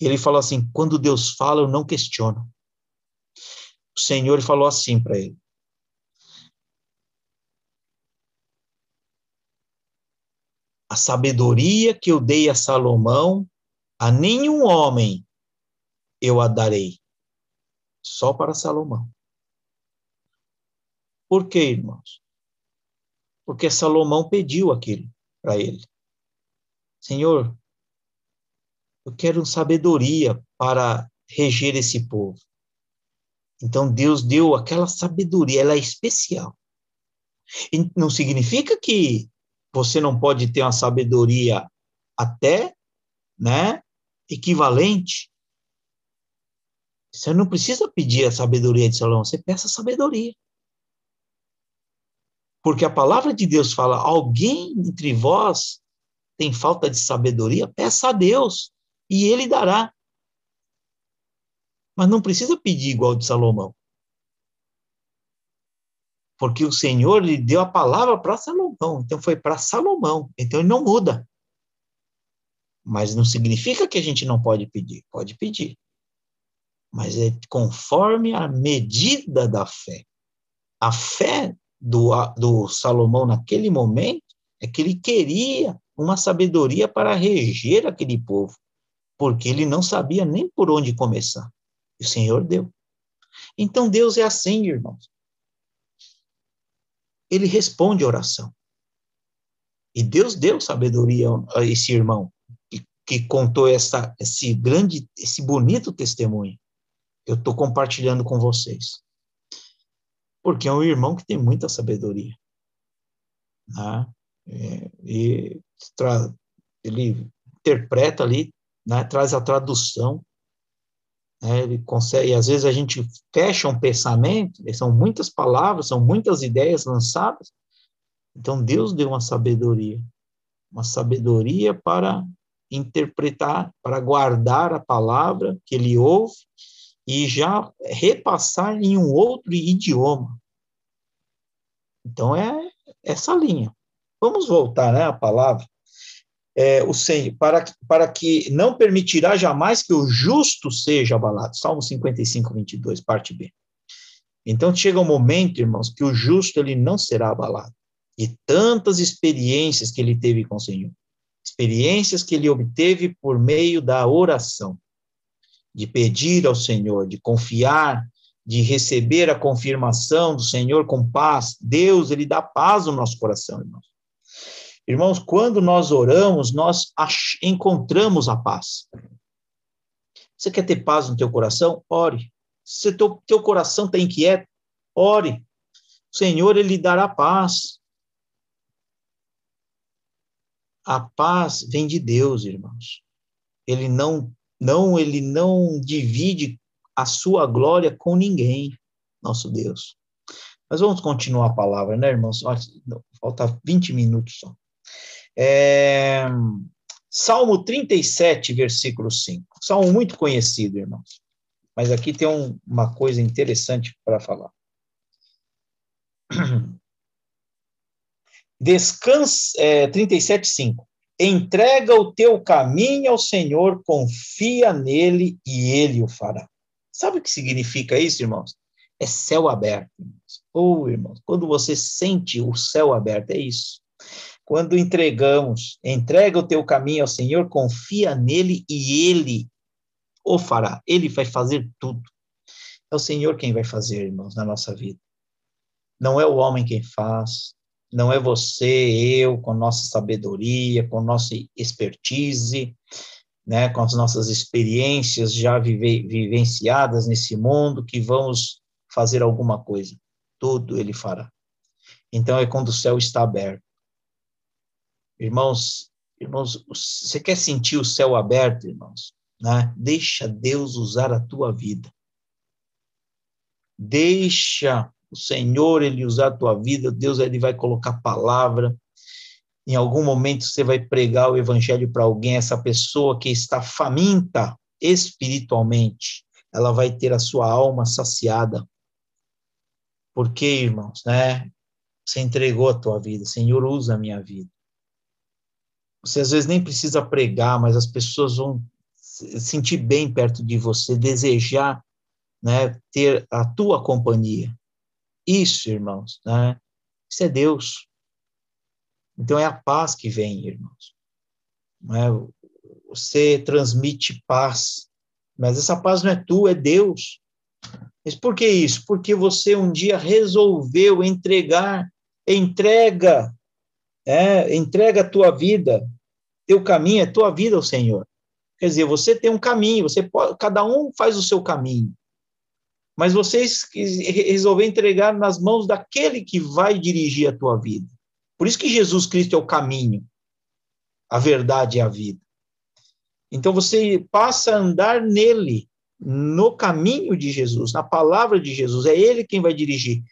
Ele falou assim: quando Deus fala, eu não questiono. O Senhor falou assim para ele: a sabedoria que eu dei a Salomão, a nenhum homem eu a darei, só para Salomão. Por quê, irmãos? Porque Salomão pediu aquilo para ele. Senhor, eu quero sabedoria para reger esse povo. Então Deus deu aquela sabedoria, ela é especial. E não significa que você não pode ter uma sabedoria até, né, equivalente. Você não precisa pedir a sabedoria de Salomão, você peça sabedoria. Porque a palavra de Deus fala: alguém entre vós tem falta de sabedoria, peça a Deus e ele dará. Mas não precisa pedir igual de Salomão porque o Senhor lhe deu a palavra para Salomão, então foi para Salomão, então ele não muda. Mas não significa que a gente não pode pedir, pode pedir. Mas é conforme a medida da fé. A fé do, do Salomão naquele momento é que ele queria uma sabedoria para reger aquele povo, porque ele não sabia nem por onde começar. E o Senhor deu. Então Deus é assim, irmãos ele responde a oração. E Deus deu sabedoria a esse irmão que, que contou essa, esse grande, esse bonito testemunho. Eu estou compartilhando com vocês. Porque é um irmão que tem muita sabedoria. Né? É, e ele interpreta ali, né? traz a tradução né? Ele consegue, e às vezes a gente fecha um pensamento, são muitas palavras, são muitas ideias lançadas. Então Deus deu uma sabedoria, uma sabedoria para interpretar, para guardar a palavra que ele ouve e já repassar em um outro idioma. Então é essa linha. Vamos voltar, né, a palavra é, o Senhor, para, para que não permitirá jamais que o justo seja abalado. Salmo 55, 22, parte B. Então chega um momento, irmãos, que o justo ele não será abalado. E tantas experiências que ele teve com o Senhor, experiências que ele obteve por meio da oração, de pedir ao Senhor, de confiar, de receber a confirmação do Senhor com paz. Deus, ele dá paz no nosso coração, irmãos. Irmãos, quando nós oramos, nós encontramos a paz. Você quer ter paz no teu coração? Ore. Se teu, teu coração está inquieto, ore. O Senhor, Ele dará paz. A paz vem de Deus, irmãos. Ele não, não, ele não divide a sua glória com ninguém, nosso Deus. Mas vamos continuar a palavra, né, irmãos? Falta 20 minutos só. É, Salmo 37, versículo 5. Salmo muito conhecido, irmãos. Mas aqui tem um, uma coisa interessante para falar. Descansa, é, 37, 5. Entrega o teu caminho ao Senhor, confia nele e ele o fará. Sabe o que significa isso, irmãos? É céu aberto. Irmãos. Oh, irmãos, quando você sente o céu aberto, é isso. Quando entregamos, entrega o teu caminho ao Senhor, confia nele e ele o fará. Ele vai fazer tudo. É o Senhor quem vai fazer, irmãos, na nossa vida. Não é o homem quem faz, não é você, eu, com nossa sabedoria, com nossa expertise, né, com as nossas experiências já vive, vivenciadas nesse mundo, que vamos fazer alguma coisa. Tudo ele fará. Então é quando o céu está aberto. Irmãos, irmãos, você quer sentir o céu aberto, irmãos? Né? Deixa Deus usar a tua vida. Deixa o Senhor ele usar a tua vida, Deus ele vai colocar palavra. Em algum momento você vai pregar o evangelho para alguém, essa pessoa que está faminta espiritualmente, ela vai ter a sua alma saciada. Porque, irmãos, né? Você entregou a tua vida, Senhor, usa a minha vida. Você às vezes nem precisa pregar, mas as pessoas vão sentir bem perto de você, desejar, né, ter a tua companhia. Isso, irmãos, né? Isso é Deus. Então é a paz que vem, irmãos. Não é? Você transmite paz, mas essa paz não é tua, é Deus. Mas por que isso? Porque você um dia resolveu entregar, entrega, é, entrega a tua vida, teu caminho é tua vida ao Senhor. Quer dizer, você tem um caminho, você pode, cada um faz o seu caminho mas vocês resolveram entregar nas mãos daquele que vai dirigir a tua vida. Por isso que Jesus Cristo é o caminho, a verdade e a vida. Então você passa a andar nele, no caminho de Jesus, na palavra de Jesus. É ele quem vai dirigir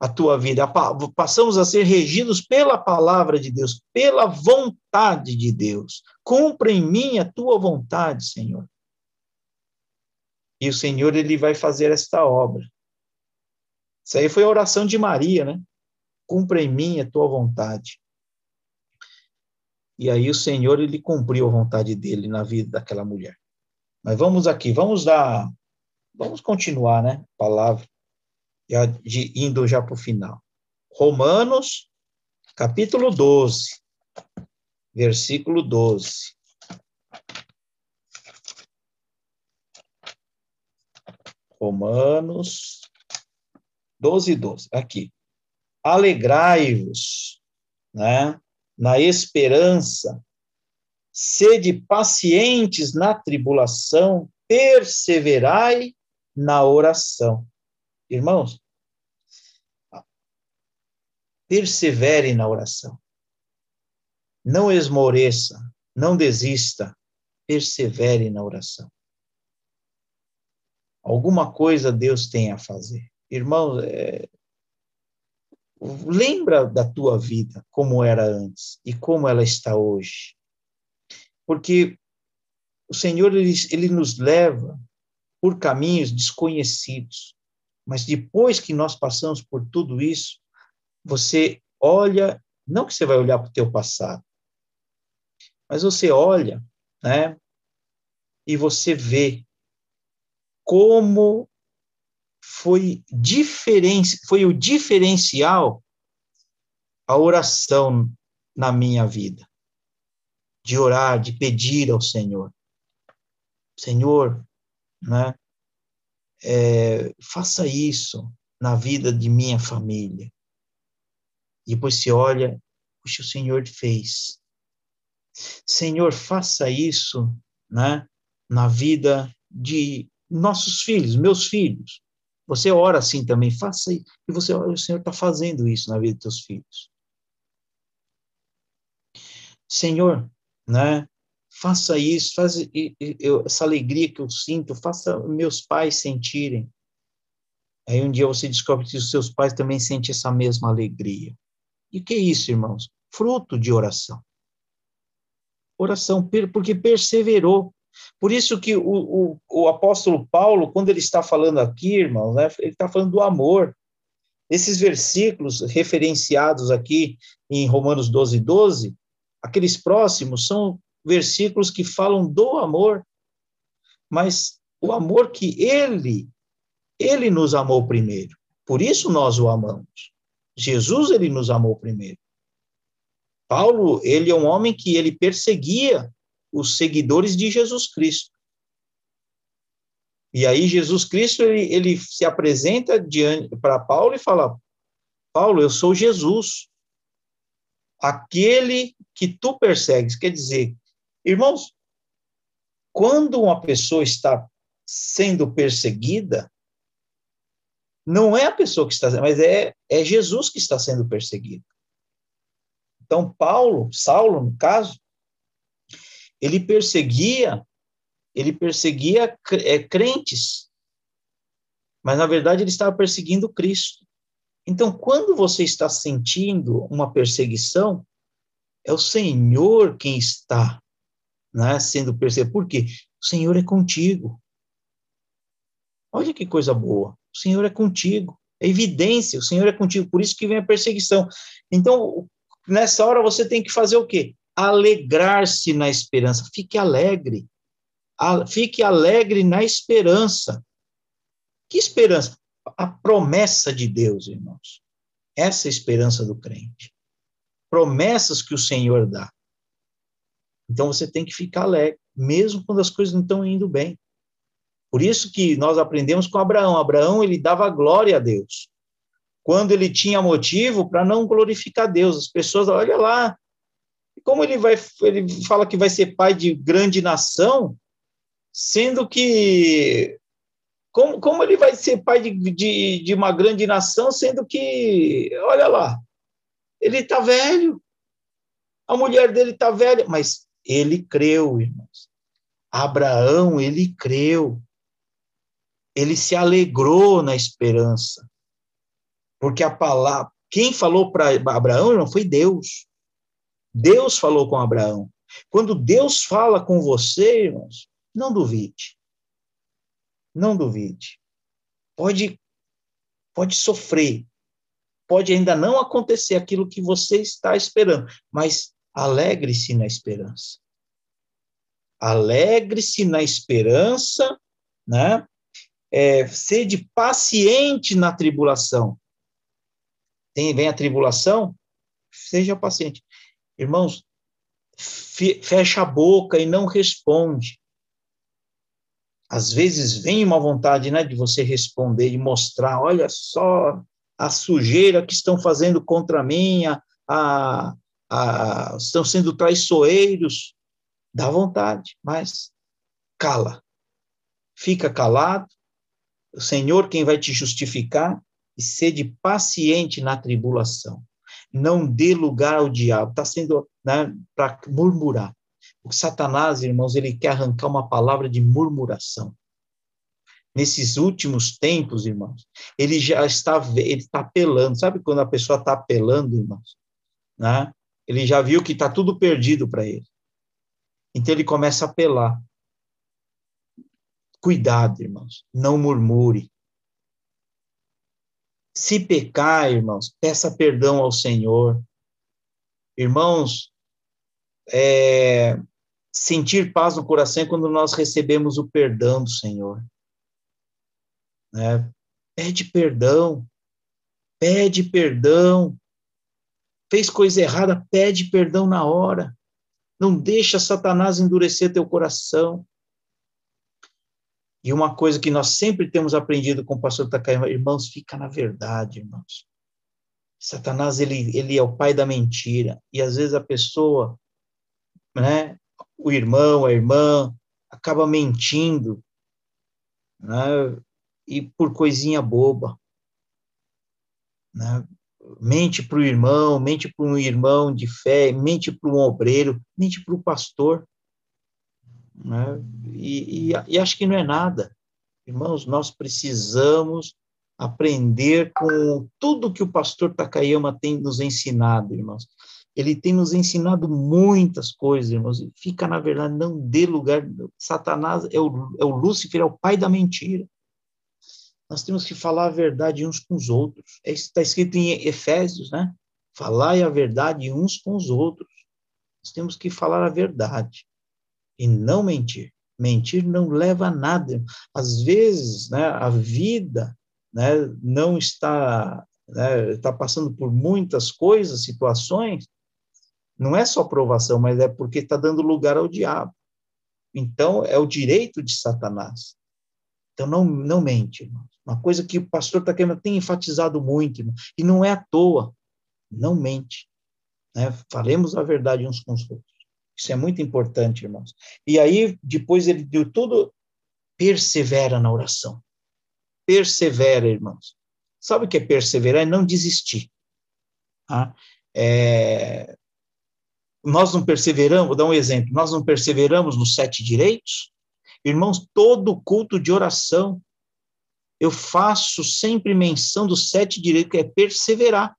a tua vida. Passamos a ser regidos pela palavra de Deus, pela vontade de Deus. Cumpra em mim a tua vontade, Senhor. E o Senhor ele vai fazer esta obra. Isso aí foi a oração de Maria, né? Cumpra em mim a tua vontade. E aí o Senhor ele cumpriu a vontade dele na vida daquela mulher. Mas vamos aqui, vamos dar, vamos continuar, né? Palavra, já de, indo já para o final. Romanos, capítulo 12, versículo 12. Romanos 12, 12. Aqui. Alegrai-vos, né? Na esperança, sede pacientes na tribulação, perseverai na oração. Irmãos, persevere na oração. Não esmoreça, não desista, persevere na oração. Alguma coisa Deus tem a fazer. Irmão, é... lembra da tua vida, como era antes e como ela está hoje. Porque o Senhor, ele, ele nos leva por caminhos desconhecidos. Mas depois que nós passamos por tudo isso, você olha, não que você vai olhar para o teu passado, mas você olha, né? E você vê como foi, diferen, foi o diferencial a oração na minha vida. De orar, de pedir ao Senhor. Senhor, né, é, faça isso na vida de minha família. E depois se olha, puxa, o Senhor fez. Senhor, faça isso né, na vida de nossos filhos, meus filhos. Você ora assim também, faça e você, o Senhor está fazendo isso na vida dos seus filhos. Senhor, né? Faça isso, eu, essa alegria que eu sinto, faça meus pais sentirem. Aí um dia você descobre que os seus pais também sentem essa mesma alegria. E o que é isso, irmãos? Fruto de oração. Oração, porque perseverou. Por isso que o, o, o apóstolo Paulo, quando ele está falando aqui, irmãos, né, ele está falando do amor. Esses versículos referenciados aqui em Romanos 12, 12, aqueles próximos são versículos que falam do amor, mas o amor que ele, ele nos amou primeiro. Por isso nós o amamos. Jesus, ele nos amou primeiro. Paulo, ele é um homem que ele perseguia os seguidores de Jesus Cristo. E aí Jesus Cristo, ele, ele se apresenta para Paulo e fala, Paulo, eu sou Jesus, aquele que tu persegues. Quer dizer, irmãos, quando uma pessoa está sendo perseguida, não é a pessoa que está, mas é, é Jesus que está sendo perseguido. Então, Paulo, Saulo, no caso, ele perseguia, ele perseguia é, crentes, mas na verdade ele estava perseguindo Cristo. Então, quando você está sentindo uma perseguição, é o Senhor quem está né, sendo perseguido. Por quê? O Senhor é contigo. Olha que coisa boa. O Senhor é contigo. É evidência, o Senhor é contigo. Por isso que vem a perseguição. Então, nessa hora você tem que fazer o quê? Alegrar-se na esperança. Fique alegre. Fique alegre na esperança. Que esperança? a promessa de Deus, irmãos. Essa é a esperança do crente. Promessas que o Senhor dá. Então você tem que ficar alegre, mesmo quando as coisas não estão indo bem. Por isso que nós aprendemos com Abraão. Abraão, ele dava glória a Deus. Quando ele tinha motivo para não glorificar Deus, as pessoas, olha lá, como ele vai, ele fala que vai ser pai de grande nação, sendo que como, como ele vai ser pai de, de, de uma grande nação, sendo que, olha lá, ele está velho, a mulher dele está velha, mas ele creu, irmãos. Abraão, ele creu. Ele se alegrou na esperança. Porque a palavra, quem falou para Abraão não foi Deus. Deus falou com Abraão. Quando Deus fala com você, irmãos, não duvide não duvide. Pode, pode sofrer, pode ainda não acontecer aquilo que você está esperando, mas alegre-se na esperança. Alegre-se na esperança, né? É, sede paciente na tribulação. Tem, vem a tribulação, seja paciente. Irmãos, fecha a boca e não responde às vezes vem uma vontade né, de você responder, de mostrar, olha só a sujeira que estão fazendo contra mim, a, a, a, estão sendo traiçoeiros, dá vontade, mas cala, fica calado, o Senhor quem vai te justificar, e sede paciente na tribulação. Não dê lugar ao diabo, está sendo né, para murmurar. O Satanás, irmãos, ele quer arrancar uma palavra de murmuração. Nesses últimos tempos, irmãos, ele já está, ele está apelando. Sabe quando a pessoa está apelando, irmãos? Né? Ele já viu que está tudo perdido para ele. Então ele começa a apelar. Cuidado, irmãos, não murmure. Se pecar, irmãos, peça perdão ao Senhor. Irmãos, é, sentir paz no coração é quando nós recebemos o perdão do Senhor. Né? Pede perdão, pede perdão. Fez coisa errada, pede perdão na hora. Não deixa Satanás endurecer teu coração. E uma coisa que nós sempre temos aprendido com o pastor Takayama, irmãos, fica na verdade, irmãos. Satanás, ele, ele é o pai da mentira. E às vezes a pessoa, né, o irmão, a irmã, acaba mentindo né? e por coisinha boba. Né? Mente para o irmão, mente para um irmão de fé, mente para um obreiro, mente para o pastor. Né? E, e, e acho que não é nada. Irmãos, nós precisamos aprender com tudo que o pastor Takayama tem nos ensinado, irmãos. Ele tem nos ensinado muitas coisas, irmãos. Fica, na verdade, não dê lugar. Satanás é o, é o Lúcifer, é o pai da mentira. Nós temos que falar a verdade uns com os outros. É está escrito em Efésios, né? Falar a verdade uns com os outros. Nós temos que falar a verdade e não mentir. Mentir não leva a nada. Às vezes, né, a vida né, não está, né, está passando por muitas coisas, situações, não é só provação, mas é porque está dando lugar ao diabo. Então, é o direito de Satanás. Então, não, não mente, irmãos. Uma coisa que o pastor Takema tem enfatizado muito, irmão, e não é à toa, não mente. Né? Falemos a verdade uns com os outros. Isso é muito importante, irmãos. E aí, depois ele deu tudo, persevera na oração. Persevera, irmãos. Sabe o que é perseverar? É não desistir. Tá? É, nós não perseveramos, vou dar um exemplo, nós não perseveramos nos sete direitos? Irmãos, todo culto de oração, eu faço sempre menção dos sete direitos, que é perseverar.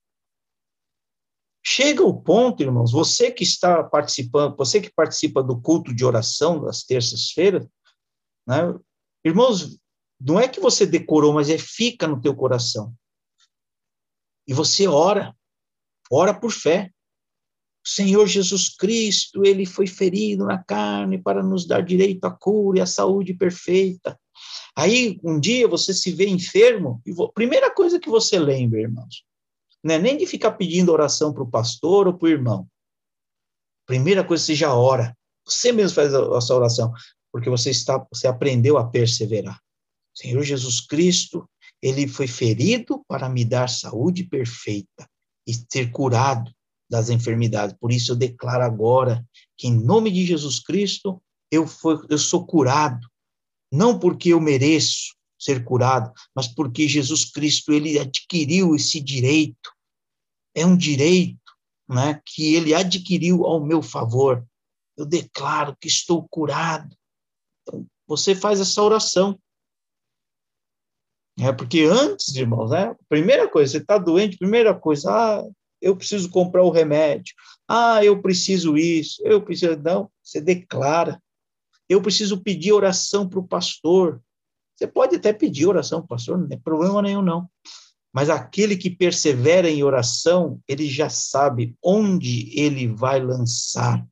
Chega o ponto, irmãos, você que está participando, você que participa do culto de oração das terças-feiras, né? Irmãos, não é que você decorou, mas é fica no teu coração. E você ora, ora por fé. Senhor Jesus Cristo, ele foi ferido na carne para nos dar direito à cura e à saúde perfeita. Aí, um dia, você se vê enfermo, e primeira coisa que você lembra, irmãos, não é nem de ficar pedindo oração para o pastor ou para o irmão. Primeira coisa, você já ora. Você mesmo faz a sua oração, porque você está, você aprendeu a perseverar. Senhor Jesus Cristo, ele foi ferido para me dar saúde perfeita e ser curado das enfermidades. Por isso eu declaro agora que em nome de Jesus Cristo eu, eu sou curado, não porque eu mereço ser curado, mas porque Jesus Cristo ele adquiriu esse direito. É um direito, né, que ele adquiriu ao meu favor. Eu declaro que estou curado. Então, você faz essa oração. É porque antes, irmãos, né? Primeira coisa, você está doente, primeira coisa, ah, eu preciso comprar o remédio. Ah, eu preciso isso, eu preciso. Não, você declara. Eu preciso pedir oração para o pastor. Você pode até pedir oração para o pastor, não tem problema nenhum, não. Mas aquele que persevera em oração, ele já sabe onde ele vai lançar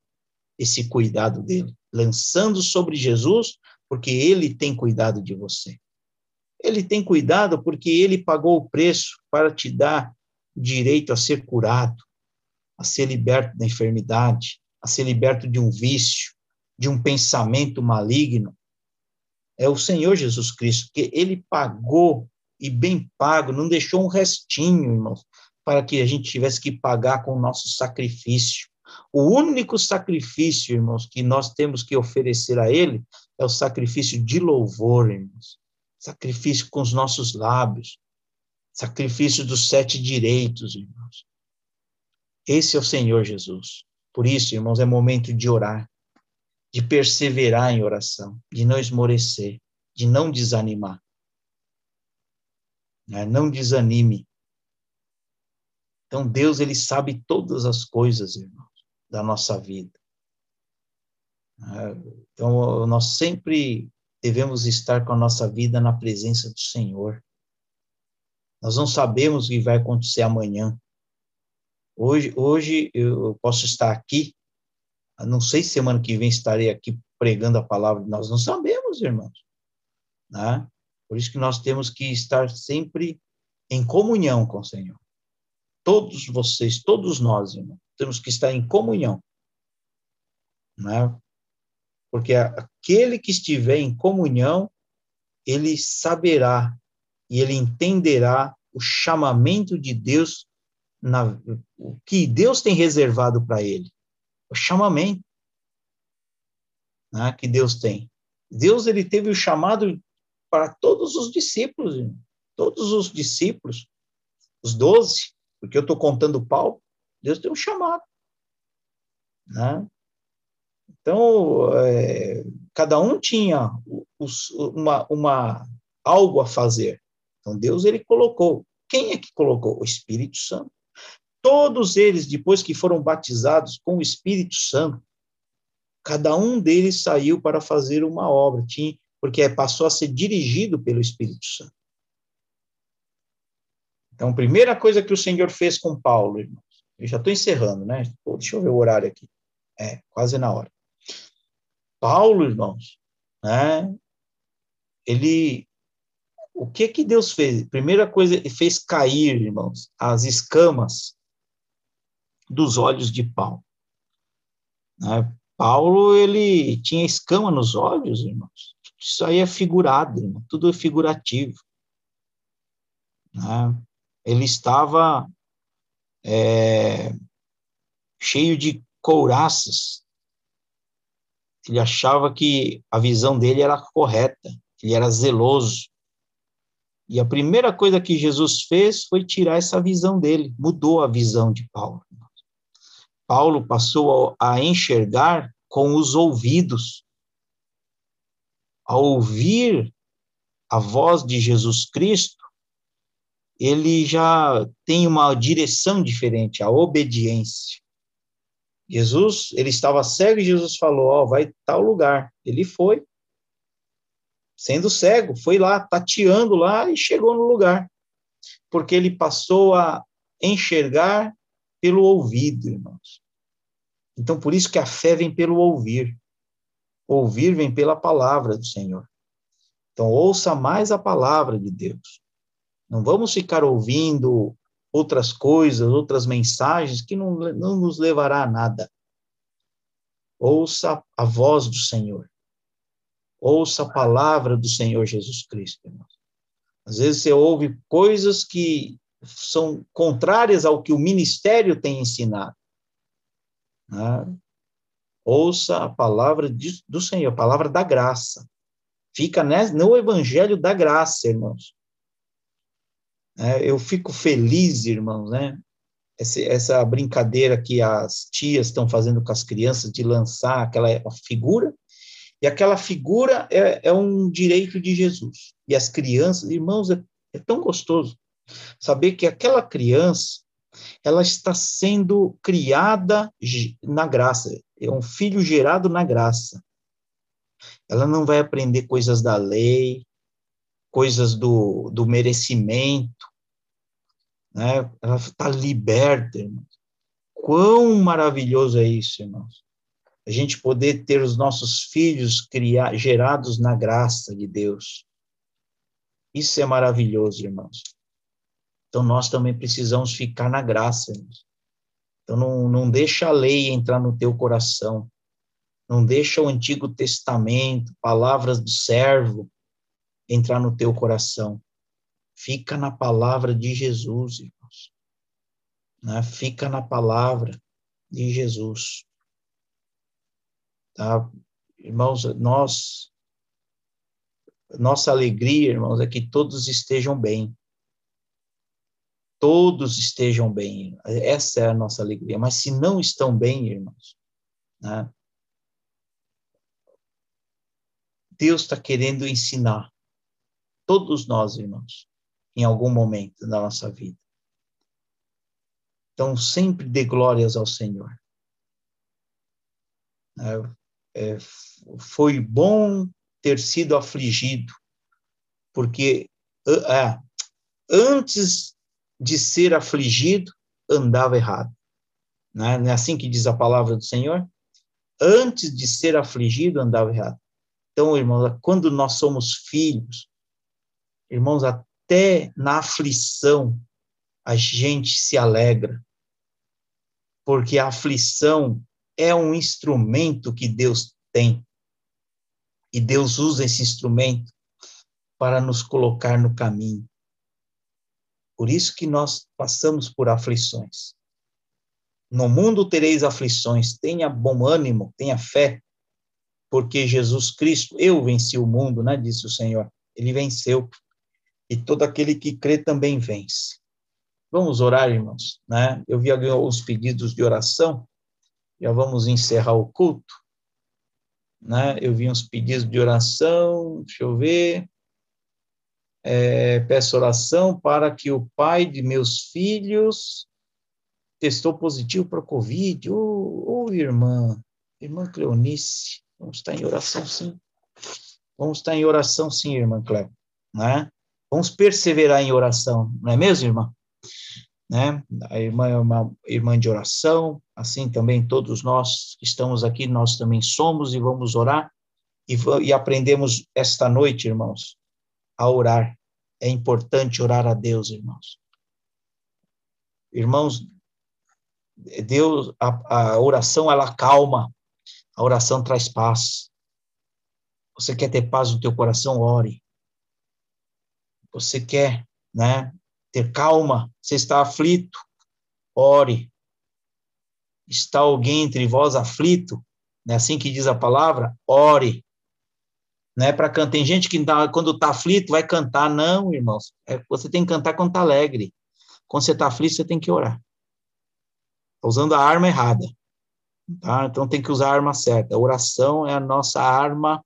esse cuidado dele. Lançando sobre Jesus, porque ele tem cuidado de você. Ele tem cuidado porque ele pagou o preço para te dar direito a ser curado, a ser liberto da enfermidade, a ser liberto de um vício, de um pensamento maligno. É o Senhor Jesus Cristo, que ele pagou e bem pago, não deixou um restinho, irmãos, para que a gente tivesse que pagar com o nosso sacrifício. O único sacrifício, irmãos, que nós temos que oferecer a Ele é o sacrifício de louvor, irmãos. Sacrifício com os nossos lábios, sacrifício dos sete direitos, irmãos. Esse é o Senhor Jesus. Por isso, irmãos, é momento de orar, de perseverar em oração, de não esmorecer, de não desanimar. Né? Não desanime. Então, Deus, ele sabe todas as coisas, irmãos, da nossa vida. Então, nós sempre devemos estar com a nossa vida na presença do Senhor. Nós não sabemos o que vai acontecer amanhã. Hoje, hoje eu posso estar aqui, não sei se semana que vem estarei aqui pregando a palavra, nós não sabemos, irmãos. Né? Por isso que nós temos que estar sempre em comunhão com o Senhor. Todos vocês, todos nós, irmãos, temos que estar em comunhão. Né? Porque aquele que estiver em comunhão, ele saberá e ele entenderá o chamamento de Deus, na, o que Deus tem reservado para ele. O chamamento né, que Deus tem. Deus ele teve o chamado para todos os discípulos, todos os discípulos, os doze, porque eu estou contando Paulo, Deus tem um chamado. Né? Então, é, cada um tinha os, uma, uma, algo a fazer. Então, Deus ele colocou. Quem é que colocou? O Espírito Santo. Todos eles, depois que foram batizados com o Espírito Santo, cada um deles saiu para fazer uma obra, tinha, porque passou a ser dirigido pelo Espírito Santo. Então, a primeira coisa que o Senhor fez com Paulo, irmãos, eu já estou encerrando, né? Pô, deixa eu ver o horário aqui. É, quase na hora. Paulo, irmãos, né? Ele, o que que Deus fez? Primeira coisa, ele fez cair, irmãos, as escamas dos olhos de Paulo. Né? Paulo, ele tinha escama nos olhos, irmãos. Isso aí é figurado, irmão. tudo é figurativo. Né? Ele estava é, cheio de couraças. Ele achava que a visão dele era correta, ele era zeloso. E a primeira coisa que Jesus fez foi tirar essa visão dele, mudou a visão de Paulo. Paulo passou a enxergar com os ouvidos. A ouvir a voz de Jesus Cristo, ele já tem uma direção diferente, a obediência. Jesus, ele estava cego e Jesus falou, ó, oh, vai tal lugar. Ele foi, sendo cego, foi lá, tateando lá e chegou no lugar. Porque ele passou a enxergar pelo ouvido, irmãos. Então, por isso que a fé vem pelo ouvir. Ouvir vem pela palavra do Senhor. Então, ouça mais a palavra de Deus. Não vamos ficar ouvindo outras coisas, outras mensagens que não, não nos levará a nada. Ouça a voz do Senhor. Ouça a palavra do Senhor Jesus Cristo, irmãos. Às vezes você ouve coisas que são contrárias ao que o ministério tem ensinado. Né? Ouça a palavra de, do Senhor, a palavra da graça. Fica no evangelho da graça, irmãos. É, eu fico feliz, irmãos, né? Essa, essa brincadeira que as tias estão fazendo com as crianças de lançar aquela figura, e aquela figura é, é um direito de Jesus. E as crianças, irmãos, é, é tão gostoso saber que aquela criança, ela está sendo criada na graça, é um filho gerado na graça. Ela não vai aprender coisas da lei, coisas do, do merecimento, né? Ela está liberta, irmãos. Quão maravilhoso é isso, irmãos. A gente poder ter os nossos filhos criar, gerados na graça de Deus. Isso é maravilhoso, irmãos. Então, nós também precisamos ficar na graça, irmãos. Então, não, não deixa a lei entrar no teu coração. Não deixa o Antigo Testamento, palavras do servo, entrar no teu coração. Fica na palavra de Jesus, irmãos. Né? Fica na palavra de Jesus. Tá? Irmãos, nós nossa alegria, irmãos, é que todos estejam bem. Todos estejam bem. Essa é a nossa alegria. Mas se não estão bem, irmãos, né? Deus está querendo ensinar todos nós, irmãos, em algum momento da nossa vida. Então, sempre dê glórias ao Senhor. É, foi bom ter sido afligido, porque é, antes de ser afligido, andava errado. Não é, não é assim que diz a palavra do Senhor? Antes de ser afligido, andava errado. Então, irmãos, quando nós somos filhos, irmãos, até na aflição a gente se alegra, porque a aflição é um instrumento que Deus tem. E Deus usa esse instrumento para nos colocar no caminho. Por isso que nós passamos por aflições. No mundo tereis aflições, tenha bom ânimo, tenha fé, porque Jesus Cristo, eu venci o mundo, né, disse o Senhor. ele venceu. E todo aquele que crê também vence. Vamos orar, irmãos, né? Eu vi alguns pedidos de oração, já vamos encerrar o culto, né? Eu vi uns pedidos de oração, deixa eu ver. É, peço oração para que o pai de meus filhos testou positivo para Covid. Ô, oh, irmã, irmã Cleonice, vamos estar em oração sim. Vamos estar em oração sim, irmã Cleo, né? Vamos perseverar em oração, não é mesmo, irmã? Né? A irmã é uma irmã de oração, assim também todos nós que estamos aqui, nós também somos e vamos orar e, e aprendemos esta noite, irmãos, a orar. É importante orar a Deus, irmãos. Irmãos, Deus, a, a oração ela calma, a oração traz paz. Você quer ter paz no teu coração, ore. Você quer, né, ter calma, você está aflito, ore. Está alguém entre vós aflito, é assim que diz a palavra? Ore. Não é para cantar. Tem gente que quando está aflito vai cantar. Não, irmãos. É, você tem que cantar quando está alegre. Quando você está aflito, você tem que orar. Está usando a arma errada. Tá? Então tem que usar a arma certa. A oração é a nossa arma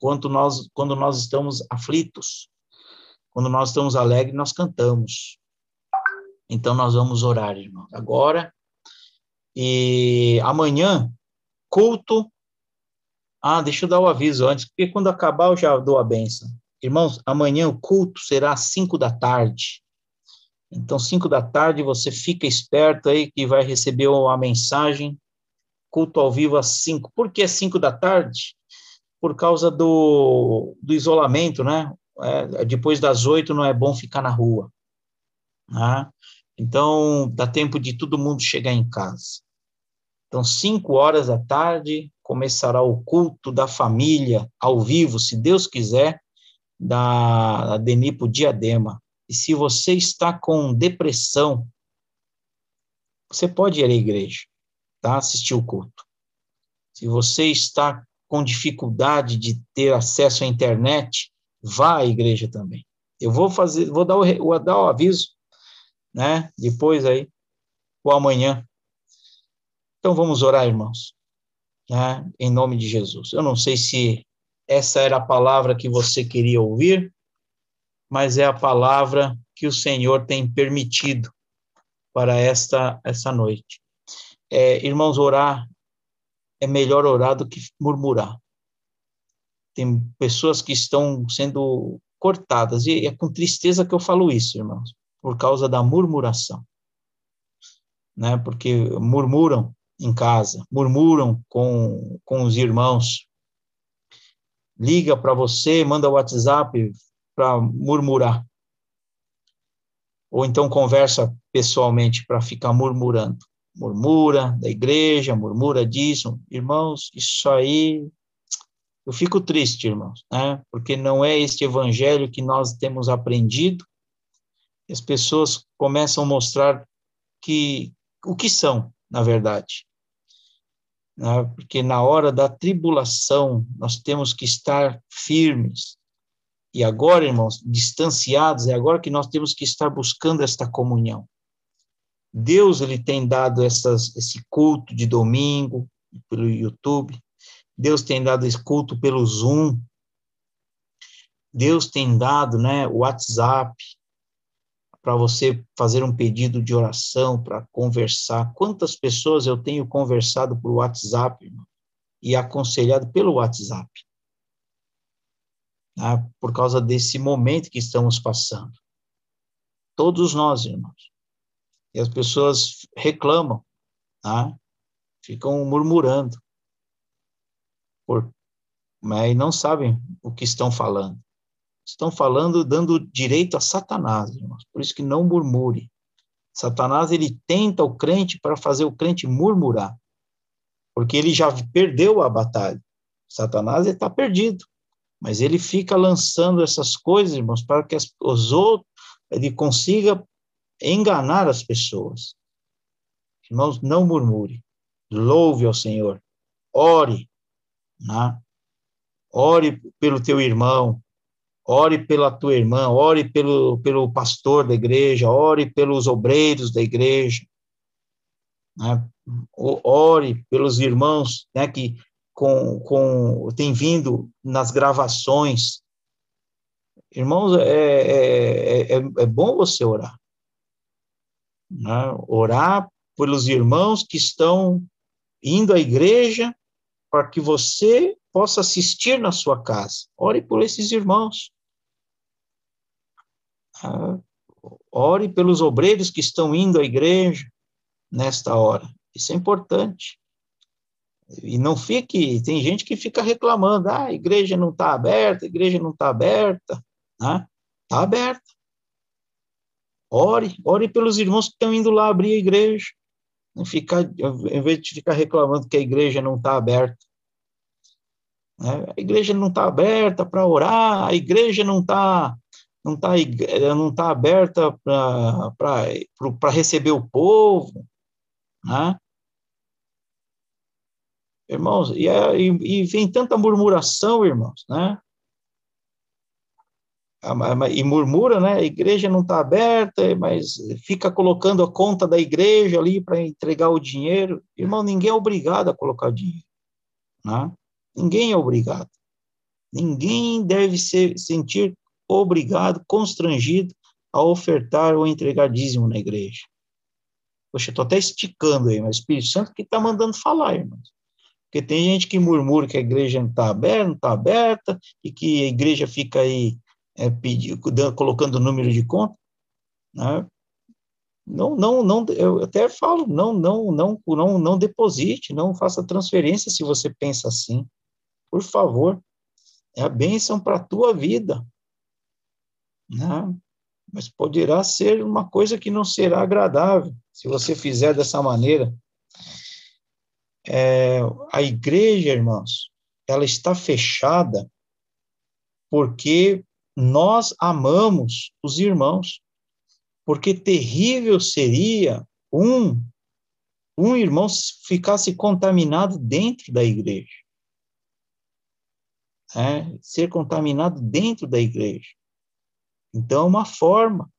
quando nós, quando nós estamos aflitos. Quando nós estamos alegres, nós cantamos. Então nós vamos orar, irmão. Agora e amanhã culto. Ah, deixa eu dar o aviso antes, porque quando acabar eu já dou a benção. Irmãos, amanhã o culto será às cinco da tarde. Então, cinco da tarde, você fica esperto aí que vai receber uma mensagem, culto ao vivo às cinco. Por que cinco da tarde? Por causa do, do isolamento, né? É, depois das oito não é bom ficar na rua. Né? Então, dá tempo de todo mundo chegar em casa. Então, cinco horas da tarde, começará o culto da família, ao vivo, se Deus quiser, da Denipo Diadema. E se você está com depressão, você pode ir à igreja, tá? Assistir o culto. Se você está com dificuldade de ter acesso à internet, vá à igreja também. Eu vou fazer, vou dar o, vou dar o aviso, né? Depois aí, ou amanhã. Então vamos orar, irmãos, né? Em nome de Jesus. Eu não sei se essa era a palavra que você queria ouvir, mas é a palavra que o Senhor tem permitido para esta essa noite. É, irmãos, orar é melhor orar do que murmurar. Tem pessoas que estão sendo cortadas, e é com tristeza que eu falo isso, irmãos, por causa da murmuração. Né? Porque murmuram em casa, murmuram com, com os irmãos, liga para você, manda WhatsApp, para murmurar. Ou então conversa pessoalmente para ficar murmurando. Murmura da igreja, murmura disso. Irmãos, isso aí. Eu fico triste, irmãos, né? Porque não é este evangelho que nós temos aprendido. As pessoas começam a mostrar que o que são, na verdade. Né? Porque na hora da tribulação, nós temos que estar firmes, e agora, irmãos, distanciados, é agora que nós temos que estar buscando esta comunhão. Deus ele tem dado essas, esse culto de domingo pelo YouTube. Deus tem dado esse culto pelo Zoom. Deus tem dado, né, o WhatsApp para você fazer um pedido de oração, para conversar. Quantas pessoas eu tenho conversado por WhatsApp irmão, e aconselhado pelo WhatsApp? né, por causa desse momento que estamos passando. Todos nós, irmãos. E as pessoas reclamam, né, ficam murmurando, mas não sabem o que estão falando. Estão falando, dando direito a Satanás, irmãos. Por isso que não murmure. Satanás, ele tenta o crente para fazer o crente murmurar, porque ele já perdeu a batalha. Satanás está perdido. Mas ele fica lançando essas coisas, irmãos, para que as, os outros, ele consiga enganar as pessoas. Irmãos, não murmure. Louve ao Senhor. Ore. Né? Ore pelo teu irmão. ore pela tua irmã, ore pelo, pelo pastor da igreja, ore pelos obreiros da igreja, né? ore pelos irmãos né, que com, com, tem vindo nas gravações. Irmãos, é, é, é, é bom você orar. Né? Orar pelos irmãos que estão indo à igreja para que você possa assistir na sua casa. Ore por esses irmãos. Ah, ore pelos obreiros que estão indo à igreja nesta hora. Isso é importante. E não fique, tem gente que fica reclamando, ah, a igreja não está aberta, a igreja não está aberta, né? Está aberta. Ore, ore pelos irmãos que estão indo lá abrir a igreja. Ficar, em vez de ficar reclamando que a igreja não está aberta. Né? A igreja não está aberta para orar, a igreja não está não tá, não tá aberta para receber o povo. Né? Irmãos, e, é, e, e, vem tanta murmuração, irmãos, né? E murmura, né? A igreja não está aberta, mas fica colocando a conta da igreja ali para entregar o dinheiro. Irmão, ninguém é obrigado a colocar dinheiro, né? Ninguém é obrigado. Ninguém deve se sentir obrigado, constrangido a ofertar ou entregar dízimo na igreja. Poxa, estou até esticando aí, mas o Espírito Santo que está mandando falar, irmãos. Porque tem gente que murmura que a igreja não está aberta, não está aberta, e que a igreja fica aí é, pedindo, colocando o número de conta. Né? Não, não, não, eu até falo, não, não, não, não, não deposite, não faça transferência se você pensa assim. Por favor, é a bênção para a tua vida. Né? Mas poderá ser uma coisa que não será agradável se você fizer dessa maneira. É, a igreja, irmãos, ela está fechada porque nós amamos os irmãos. Porque terrível seria um um irmão ficasse contaminado dentro da igreja. É, ser contaminado dentro da igreja. Então, é uma forma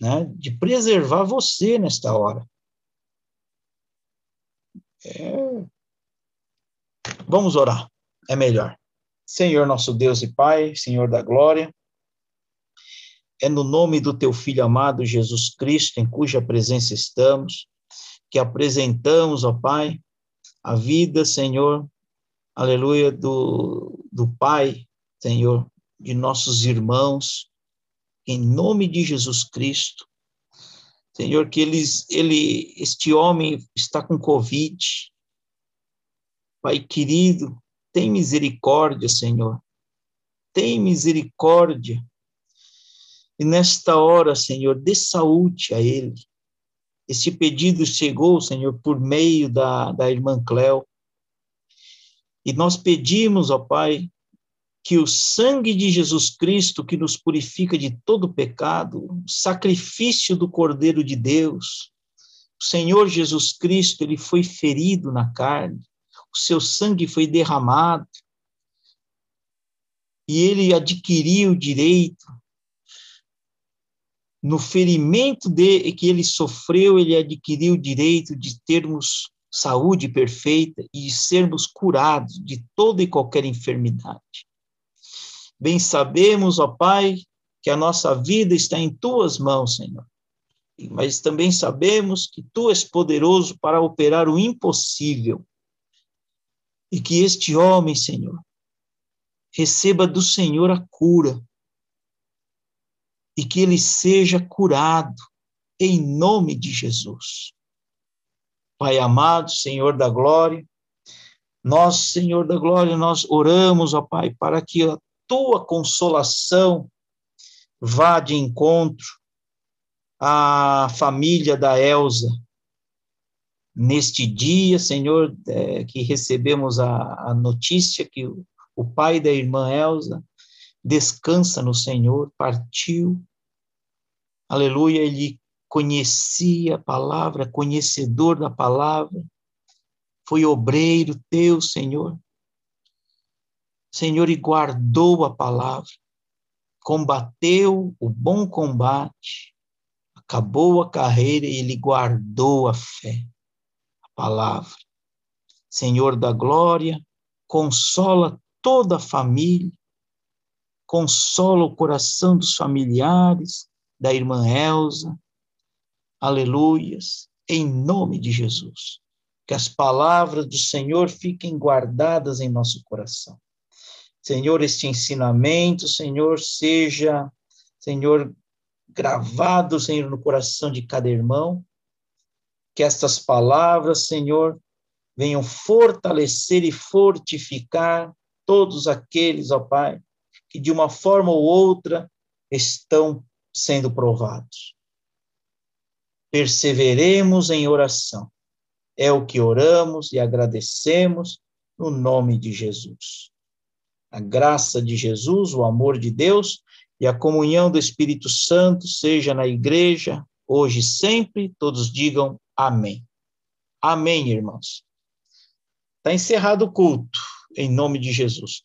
né, de preservar você nesta hora. É... Vamos orar, é melhor. Senhor nosso Deus e Pai, Senhor da glória, é no nome do teu Filho amado Jesus Cristo, em cuja presença estamos, que apresentamos, ó Pai, a vida, Senhor, aleluia, do, do Pai, Senhor, de nossos irmãos, em nome de Jesus Cristo. Senhor, que eles, ele, este homem está com Covid. Pai querido, tem misericórdia, Senhor. Tem misericórdia. E nesta hora, Senhor, dê saúde a ele. Este pedido chegou, Senhor, por meio da, da irmã Cléo. E nós pedimos, ó Pai, que o sangue de Jesus Cristo, que nos purifica de todo pecado, o sacrifício do Cordeiro de Deus, o Senhor Jesus Cristo, ele foi ferido na carne, o seu sangue foi derramado, e ele adquiriu o direito, no ferimento de, que ele sofreu, ele adquiriu o direito de termos saúde perfeita e de sermos curados de toda e qualquer enfermidade. Bem sabemos, ó Pai, que a nossa vida está em tuas mãos, Senhor. Mas também sabemos que tu és poderoso para operar o impossível. E que este homem, Senhor, receba do Senhor a cura. E que ele seja curado em nome de Jesus. Pai amado, Senhor da glória, nós, Senhor da glória, nós oramos, ó Pai, para que a tua consolação vá de encontro à família da Elsa. Neste dia, Senhor, é, que recebemos a, a notícia que o, o pai da irmã Elsa descansa no Senhor, partiu. Aleluia, ele conhecia a palavra, conhecedor da palavra, foi obreiro teu, Senhor. Senhor, e guardou a palavra. combateu o bom combate, acabou a carreira e ele guardou a fé, palavra. Senhor da glória, consola toda a família, consola o coração dos familiares, da irmã Elsa. Aleluias, em nome de Jesus. Que as palavras do Senhor fiquem guardadas em nosso coração. Senhor, este ensinamento, Senhor, seja, Senhor, gravado, Senhor, no coração de cada irmão. Que estas palavras, Senhor, venham fortalecer e fortificar todos aqueles, ó Pai, que de uma forma ou outra estão sendo provados. Perseveremos em oração. É o que oramos e agradecemos no nome de Jesus a graça de Jesus, o amor de Deus e a comunhão do Espírito Santo seja na igreja, hoje e sempre. Todos digam amém. Amém, irmãos. Está encerrado o culto, em nome de Jesus.